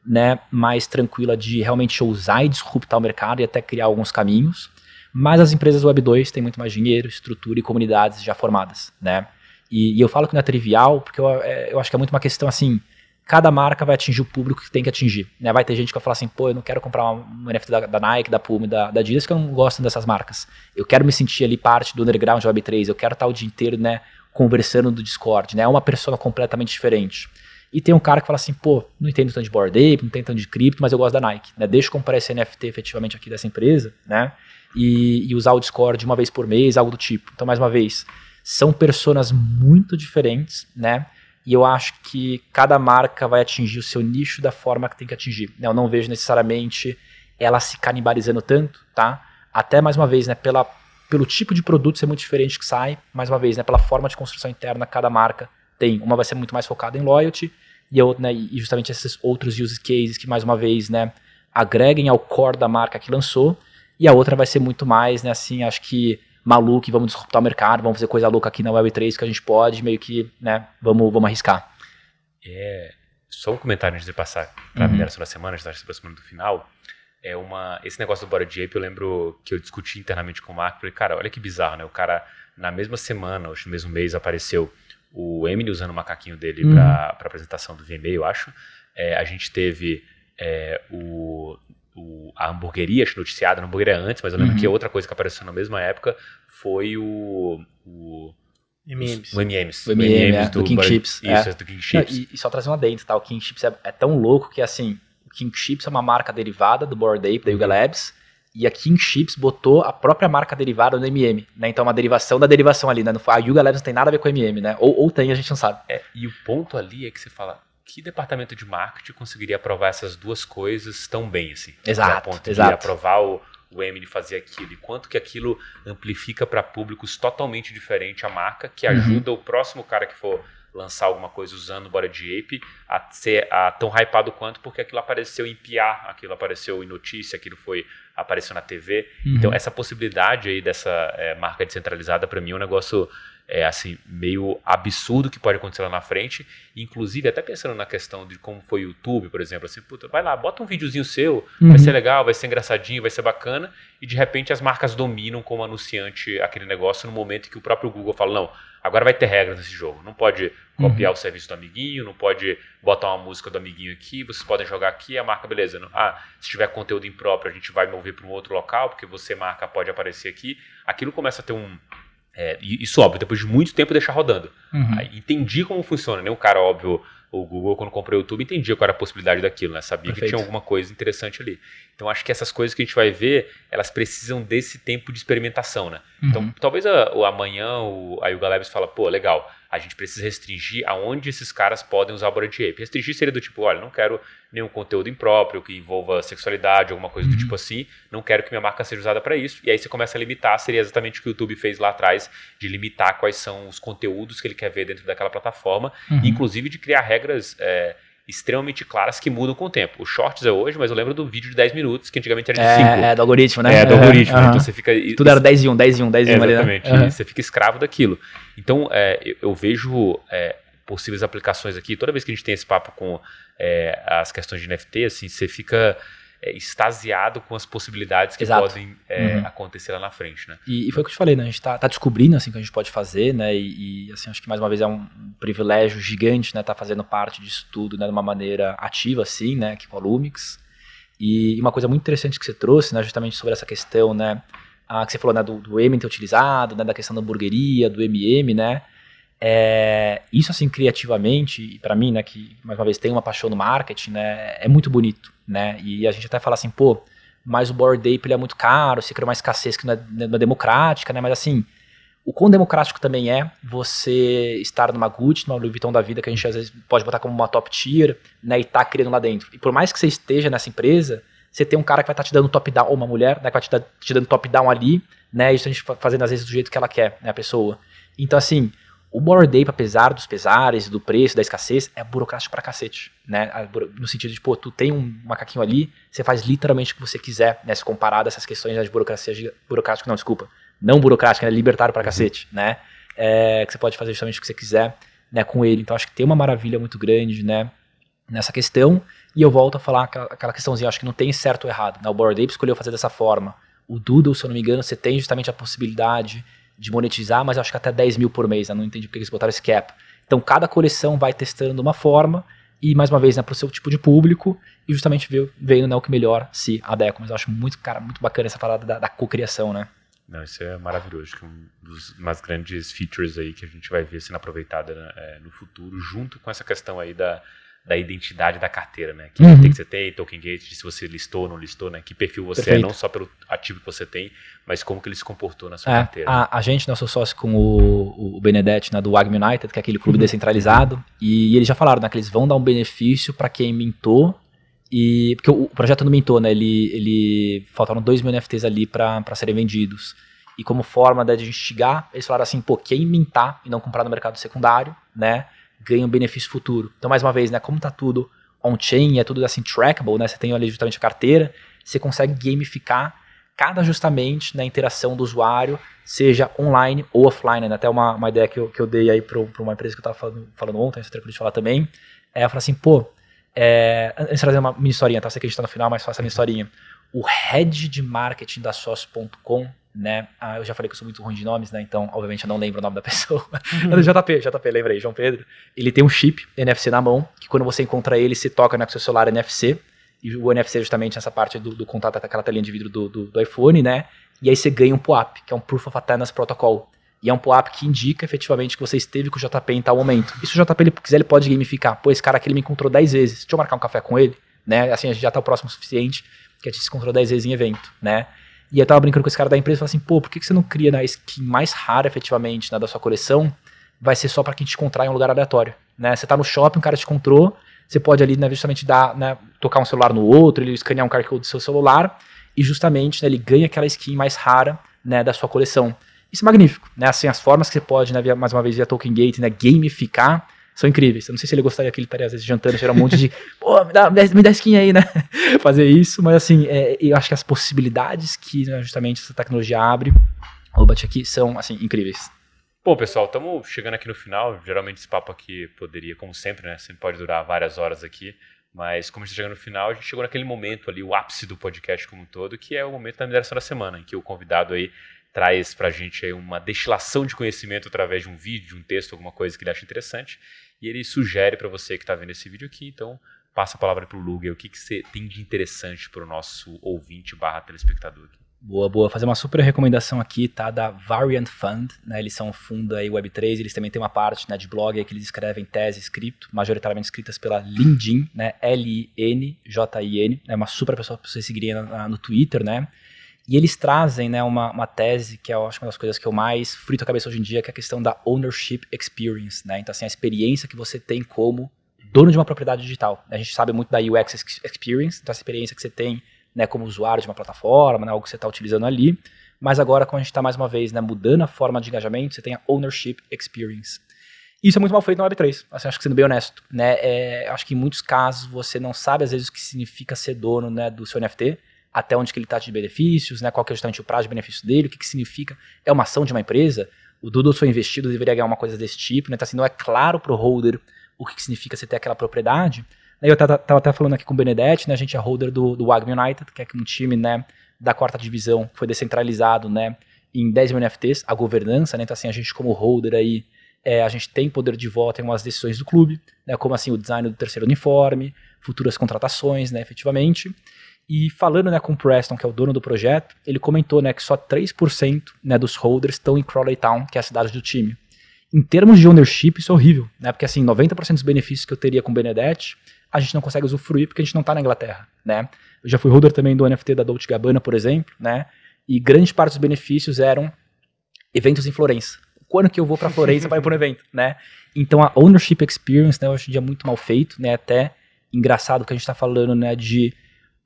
né, mais tranquila de realmente ousar e disruptar o mercado e até criar alguns caminhos. Mas as empresas Web 2 têm muito mais dinheiro, estrutura e comunidades já formadas, né? E, e eu falo que não é trivial, porque eu, é, eu acho que é muito uma questão assim, cada marca vai atingir o público que tem que atingir. Né? Vai ter gente que vai falar assim, pô, eu não quero comprar um NFT da, da Nike, da Puma, da, da Adidas, que eu não gosto dessas marcas. Eu quero me sentir ali parte do underground Web3, eu quero estar o dia inteiro, né, conversando do Discord, né? É uma persona completamente diferente. E tem um cara que fala assim, pô, não entendo tanto de Bored Ape, não entendo tanto de cripto, mas eu gosto da Nike, né? Deixa eu comprar esse NFT efetivamente aqui dessa empresa, né? E, e usar o Discord uma vez por mês, algo do tipo. Então, mais uma vez, são personas muito diferentes, né? E eu acho que cada marca vai atingir o seu nicho da forma que tem que atingir. Né? Eu não vejo necessariamente ela se canibalizando tanto, tá? Até mais uma vez, né, pela pelo tipo de produto ser muito diferente que sai, mais uma vez, né, pela forma de construção interna cada marca tem. Uma vai ser muito mais focada em loyalty e, outra, né, e justamente esses outros use cases que mais uma vez, né, agreguem ao core da marca que lançou. E a outra vai ser muito mais, né, assim, acho que maluco, vamos disruptar o mercado, vamos fazer coisa louca aqui na Web3 que a gente pode, meio que, né, vamos, vamos arriscar. É, só um comentário antes de passar para a uhum. mineração da semana, a gente está se aproximando do final é uma esse negócio do Bora Ape, eu lembro que eu discuti internamente com o Marco, falei, cara, olha que bizarro, né? O cara na mesma semana, ou no mesmo mês apareceu o Emily usando o macaquinho dele uhum. para apresentação do VMA, eu acho. É, a gente teve é, o, o, a hamburgueria noticiada, a hamburgueria antes, mas eu lembro uhum. que outra coisa que apareceu na mesma época foi o, o M&M's. O M&M's. O M&M, é, do King Bar- Chips, Isso, é. é do King Não, Chips. e, e só trazer uma dentro, tá? O King Chips é, é tão louco que, assim, o King Chips é uma marca derivada do Bored Ape, da Yuga Labs, e a King Chips botou a própria marca derivada no MM, né? Então é uma derivação da derivação ali, né? Não foi- A Yuga Labs não tem nada a ver com o MM, né? Ou, ou tem, a gente não sabe. É, e o ponto ali é que você fala, que departamento de marketing conseguiria aprovar essas duas coisas tão bem assim? Exato, ponto de exato. aprovar o, o Emily fazer aquilo e quanto que aquilo amplifica para públicos totalmente diferentes a marca, que Uhum. ajuda o próximo cara que for lançar alguma coisa usando o Bora de Ape a ser a, tão hypado quanto porque aquilo apareceu em PR, aquilo apareceu em notícia, aquilo foi apareceu na TV. Então, Uhum. essa possibilidade aí dessa é, marca descentralizada, para mim, é um negócio é, assim, meio absurdo que pode acontecer lá na frente. Inclusive, até pensando na questão de como foi o YouTube, por exemplo, assim, puta, vai lá, bota um videozinho seu, vai Uhum. ser legal, vai ser engraçadinho, vai ser bacana, e de repente as marcas dominam como anunciante aquele negócio no momento que o próprio Google fala, não, agora vai ter regras nesse jogo. Não pode copiar o serviço do amiguinho, não pode botar uma música do amiguinho aqui, vocês podem jogar aqui, a marca, beleza. não- Ah, se tiver conteúdo impróprio, a gente vai mover para um outro local, porque você, marca, pode aparecer aqui. Aquilo começa a ter um. É, e- isso, óbvio, depois de muito tempo deixar rodando. Uhum. Aí entendi como funciona, né? O cara, óbvio, o Google, quando comprou o YouTube, entendia qual era a possibilidade daquilo, né? Sabia que Perfeito. tinha alguma coisa interessante ali. Então, acho que essas coisas que a gente vai ver, elas precisam desse tempo de experimentação, né? Então, Uhum. talvez a- o amanhã o, a Yuga Labs fala, pô, legal, a gente precisa restringir aonde esses caras podem usar o Bored Ape. Restringir seria do tipo, olha, não quero nenhum conteúdo impróprio que envolva sexualidade, alguma coisa do Uhum. tipo assim, não quero que minha marca seja usada para isso. E aí você começa a limitar, seria exatamente o que o YouTube fez lá atrás, de limitar quais são os conteúdos que ele quer ver dentro daquela plataforma, Uhum. inclusive de criar regras é, extremamente claras que mudam com o tempo. O Shorts é hoje, mas eu lembro do vídeo de 10 minutos, que antigamente era de 5. É, é do algoritmo, né? É, do algoritmo. Uhum. Então você fica. Tudo era 10 e 1, 10 e 1, 10 e 1 É, ali, né? exatamente. E você fica escravo daquilo. Então, é, eu, eu vejo é, possíveis aplicações aqui. Toda vez que a gente tem esse papo com é, as questões de NFT, assim, você fica é, extasiado com as possibilidades que Exato. podem é, Uhum. acontecer lá na frente, né? E, e foi o que eu te falei, né? A gente tá, tá descobrindo assim o que a gente pode fazer, né? E, e, assim, acho que mais uma vez é um, um privilégio gigante, né? Tá fazendo parte disso tudo, né? De uma maneira ativa, assim, né? Aqui com a Lumix. E uma coisa muito interessante que você trouxe, né? Justamente sobre essa questão, né? Ah, que você falou, né? Do, do M ter utilizado, né? Da questão da hamburgueria, do MM, né? É, isso assim criativamente para mim né que mais uma vez tem uma paixão no marketing né é muito bonito né e a gente até fala assim pô mas o Bored Ape ele é muito caro você cria uma escassez que não é, não é democrática né mas assim o quão democrático também é você estar numa Gucci, numa Louis Vuitton da vida, que a gente às vezes pode botar como uma top tier, né, e tá criando lá dentro. E por mais que você esteja nessa empresa, você tem um cara que vai estar te dando top down, ou uma mulher, né, que vai te, dar, te dando top down ali, né, isso a gente fa- fazendo às vezes do jeito que ela quer, né, a pessoa. Então assim, o Bored Ape, apesar dos pesares, do preço, da escassez, é burocrático pra cacete, né? No sentido de, pô, tu tem um macaquinho ali, você faz literalmente o que você quiser, né? Se comparado a essas questões né, de burocracia, burocrático, não, desculpa, não burocrática, né? Libertário pra cacete, né? É, que você pode fazer justamente o que você quiser, né? Com ele. Então acho que tem uma maravilha muito grande, né? Nessa questão. E eu volto a falar aquela, aquela questãozinha, acho que não tem certo ou errado, né? O Bored Ape escolheu fazer dessa forma. O Doodle, se eu não me engano, você tem justamente a possibilidade de monetizar, mas acho que até 10 mil por mês, né? não entendi porque eles botaram esse cap. Então cada coleção vai testando uma forma e mais uma vez, né, para o seu tipo de público e justamente vendo né, o que melhor se adequa. Mas eu acho muito, cara, muito bacana essa parada da, da cocriação, né? Não, isso é maravilhoso. Acho que um dos mais grandes features aí que a gente vai ver sendo aproveitada né, é, no futuro, junto com essa questão aí da, da identidade da carteira, né? Que Uhum. tem que você tem, token gate, se você listou ou não listou, né? Que perfil você Perfeito. é, não só pelo ativo que você tem, mas como que ele se comportou na sua É, carteira. a, a gente, sou sócio com o, o Benedetti, né, do Agme United, que é aquele clube descentralizado, e eles já falaram, né, que eles vão dar um benefício para quem mintou, e porque o, o projeto não mintou, né, ele, ele faltaram 2 mil NFTs ali para serem vendidos. E como forma né, de instigar, eles falaram assim, pô, quem mintar e não comprar no mercado secundário, né, ganha um benefício futuro. Então, mais uma vez, né, como tá tudo on-chain, é tudo assim trackable, né, você tem ali justamente a carteira, você consegue gamificar cada justamente na interação do usuário, seja online ou offline. Né? Até uma, uma ideia que eu, que eu dei aí para uma empresa que eu estava falando, falando ontem, você tranquilo de falar também, é falei assim, pô, é, antes de trazer uma mini historinha, tá? Sei que a gente tá no final, mas faça a mini historinha. O head de marketing da Sócio.com, né? Ah, eu já falei que eu sou muito ruim de nomes, né? Então, obviamente, eu não lembro o nome da pessoa. Mas JP, JP, lembrei, João Pedro. Ele tem um chip NFC na mão, que quando você encontra ele, se toca com seu celular NFC. E o NFC é justamente nessa parte do, do contato com aquela telinha de vidro do, do, do iPhone, né? E aí você ganha um POAP, que é um Proof of Attendance Protocol. E é um pop-up que indica efetivamente que você esteve com o JP em tal momento. E se o JP ele quiser, ele pode gamificar. Pô, esse cara aqui ele me encontrou 10 vezes. Deixa eu marcar um café com ele, né? Assim, a gente já tá o próximo o suficiente, que a gente se encontrou 10 vezes em evento, né? E eu tava brincando com esse cara da empresa e assim, pô, por que, que você não cria né, a skin mais rara, efetivamente, né, da sua coleção? Vai ser só para quem te encontrar em um lugar aleatório, né? Você tá no shopping, um cara te encontrou, você pode ali, né, justamente dar, né, tocar um celular no outro, ele escanear um QR do seu celular, e justamente né, ele ganha aquela skin mais rara, né, da sua coleção. Isso é magnífico, né? Assim, as formas que você pode, né, via, mais uma vez, via Token Gate, né, gamificar, são incríveis. Eu não sei se ele gostaria que ele estaria às vezes jantando, um monte de, pô, me dá, me dá skin aí, né? Fazer isso, mas assim, é, eu acho que as possibilidades que né, justamente essa tecnologia abre, o aqui, são, assim, incríveis. Bom, pessoal, estamos chegando aqui no final. Geralmente esse papo aqui poderia, como sempre, né? Sempre pode durar várias horas aqui. Mas como a gente está chegando no final, a gente chegou naquele momento ali, o ápice do podcast como um todo, que é o momento da mineração da semana, em que o convidado aí traz para a gente aí uma destilação de conhecimento através de um vídeo, um texto, alguma coisa que ele acha interessante, e ele sugere para você que está vendo esse vídeo aqui, então passa a palavra para o Luga, o que, que você tem de interessante para o nosso ouvinte barra telespectador aqui. Boa, boa. Fazer uma super recomendação aqui, tá? Da Variant Fund, né? Eles são um fundo aí Web3, eles também têm uma parte né, de blog que eles escrevem teses cripto, majoritariamente escritas pela Lindin, né? L-I-N-J-I-N. É uma super pessoa para vocês seguirem no Twitter, né? E eles trazem né, uma, uma tese que eu acho uma das coisas que eu mais frito a cabeça hoje em dia, que é a questão da ownership experience. Né? Então, assim, a experiência que você tem como dono de uma propriedade digital. A gente sabe muito da UX experience, então a experiência que você tem né, como usuário de uma plataforma, né, algo que você está utilizando ali. Mas agora, como a gente está mais uma vez né, mudando a forma de engajamento, você tem a ownership experience. Isso é muito mal feito na Web3, assim, acho que sendo bem honesto. Né, é, acho que em muitos casos você não sabe, às vezes, o que significa ser dono né, do seu NFT até onde que ele está de benefícios, né, qual que é justamente o prazo de benefício dele, o que, que significa, é uma ação de uma empresa, o Doodle foi investido, deveria ganhar uma coisa desse tipo, né, então assim, não é claro para o holder o que, que significa você ter aquela propriedade. Eu estava até falando aqui com o Benedetti, né, a gente é holder do, do Wagner United, que é um time né, da quarta divisão, foi descentralizado né, em 10 mil NFTs, a governança, né, então assim, a gente como holder aí, é, a gente tem poder de voto em umas decisões do clube, né, como assim o design do terceiro uniforme, futuras contratações, né, efetivamente. E falando né, com o Preston, que é o dono do projeto, ele comentou né, que só 3% né, dos holders estão em Crawley Town, que é a cidade do time. Em termos de ownership, isso é horrível, né? Porque assim, 90% dos benefícios que eu teria com Benedetti, a gente não consegue usufruir porque a gente não está na Inglaterra, né? Eu já fui holder também do NFT da Dolce Gabbana, por exemplo, né? E grande parte dos benefícios eram eventos em Florença. Quando que eu vou para Florença para ir para um evento, né? Então a ownership experience, né, hoje em dia é muito mal feito, né? Até engraçado que a gente está falando, né, de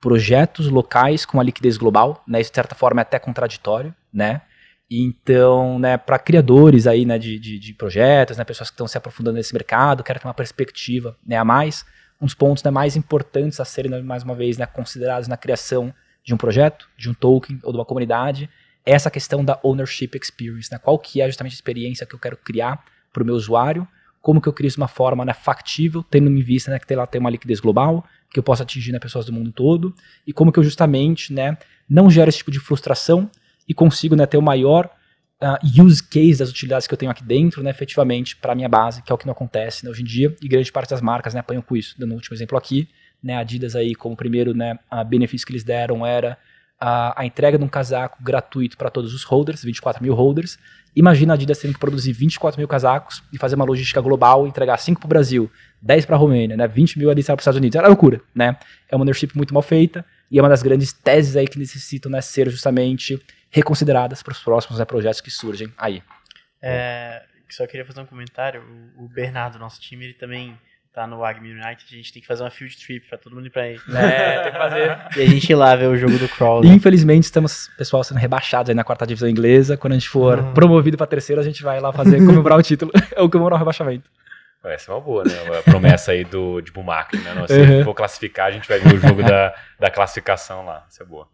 projetos locais com a liquidez global, né? Isso de certa forma é até contraditório, né? Então, né, para criadores aí, né, de, de, de, projetos, né, pessoas que estão se aprofundando nesse mercado, querem ter uma perspectiva, né, a mais, uns pontos né, mais importantes a serem, né, mais uma vez, né, considerados na criação de um projeto, de um token ou de uma comunidade, é essa questão da ownership experience, né, qual que é justamente a experiência que eu quero criar para o meu usuário, como que eu crio isso de uma forma né, factível, tendo em vista né, que lá tem uma liquidez global, que eu possa atingir né, pessoas do mundo todo, e como que eu justamente né, não gero esse tipo de frustração e consigo né, ter o maior uh, use case das utilidades que eu tenho aqui dentro, né, efetivamente, para a minha base, que é o que não acontece né, hoje em dia, e grande parte das marcas né, apanham com isso. Dando um último exemplo aqui, né, Adidas aí, como primeiro né, benefício que eles deram era a, a entrega de um casaco gratuito para todos os holders, 24 mil holders. Imagina a Adidas tendo que produzir 24 mil casacos e fazer uma logística global, entregar 5 para o Brasil, 10 para a Romênia, né, 20 mil ali para os Estados Unidos. Era loucura, né? É uma ownership muito mal feita e é uma das grandes teses aí que necessitam né, ser justamente reconsideradas para os próximos né, projetos que surgem aí. É, só queria fazer um comentário. O Bernardo, nosso time, ele também tá no Agmi United, a gente tem que fazer uma field trip pra todo mundo ir pra aí. É, tem que fazer. E a gente ir lá ver o jogo do Crawl. Infelizmente, estamos, pessoal, sendo rebaixados aí na quarta divisão inglesa. Quando a gente for uhum. promovido pra terceira, a gente vai lá fazer, comemorar o título, ou comemorar o rebaixamento. Essa é uma boa, né? A promessa aí do, de Bumac, né? Se uhum. for classificar, a gente vai ver o jogo da, da classificação lá. Isso é boa.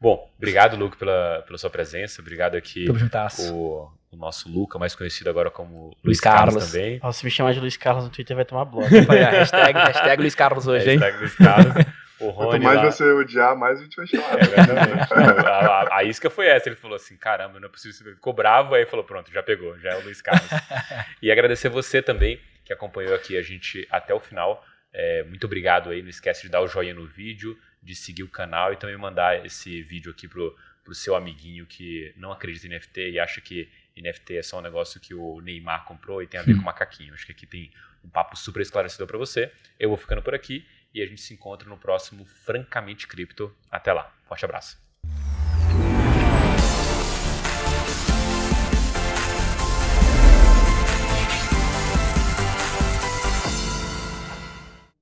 Bom, obrigado, Luke, pela, pela sua presença. Obrigado aqui o, o nosso Luca, mais conhecido agora como Luiz, Luiz Carlos. Carlos. também. Oh, se me chamar de Luiz Carlos no Twitter, vai tomar bloco. hashtag, hashtag Luiz Carlos hoje, hashtag hein? Luiz Carlos. O Rony Quanto mais lá... você odiar, mais a gente vai chamar. É, a, a, a, isca foi essa. Ele falou assim: caramba, não é possível. Ficou bravo, aí falou: pronto, já pegou, já é o Luiz Carlos. e agradecer você também, que acompanhou aqui a gente até o final. É, muito obrigado aí. Não esquece de dar o joinha no vídeo, de seguir o canal e também mandar esse vídeo aqui pro, pro seu amiguinho que não acredita em NFT e acha que NFT é só um negócio que o Neymar comprou e tem a ver com macaquinho. Acho que aqui tem um papo super esclarecedor para você. Eu vou ficando por aqui e a gente se encontra no próximo Francamente Cripto. Até lá. Forte abraço.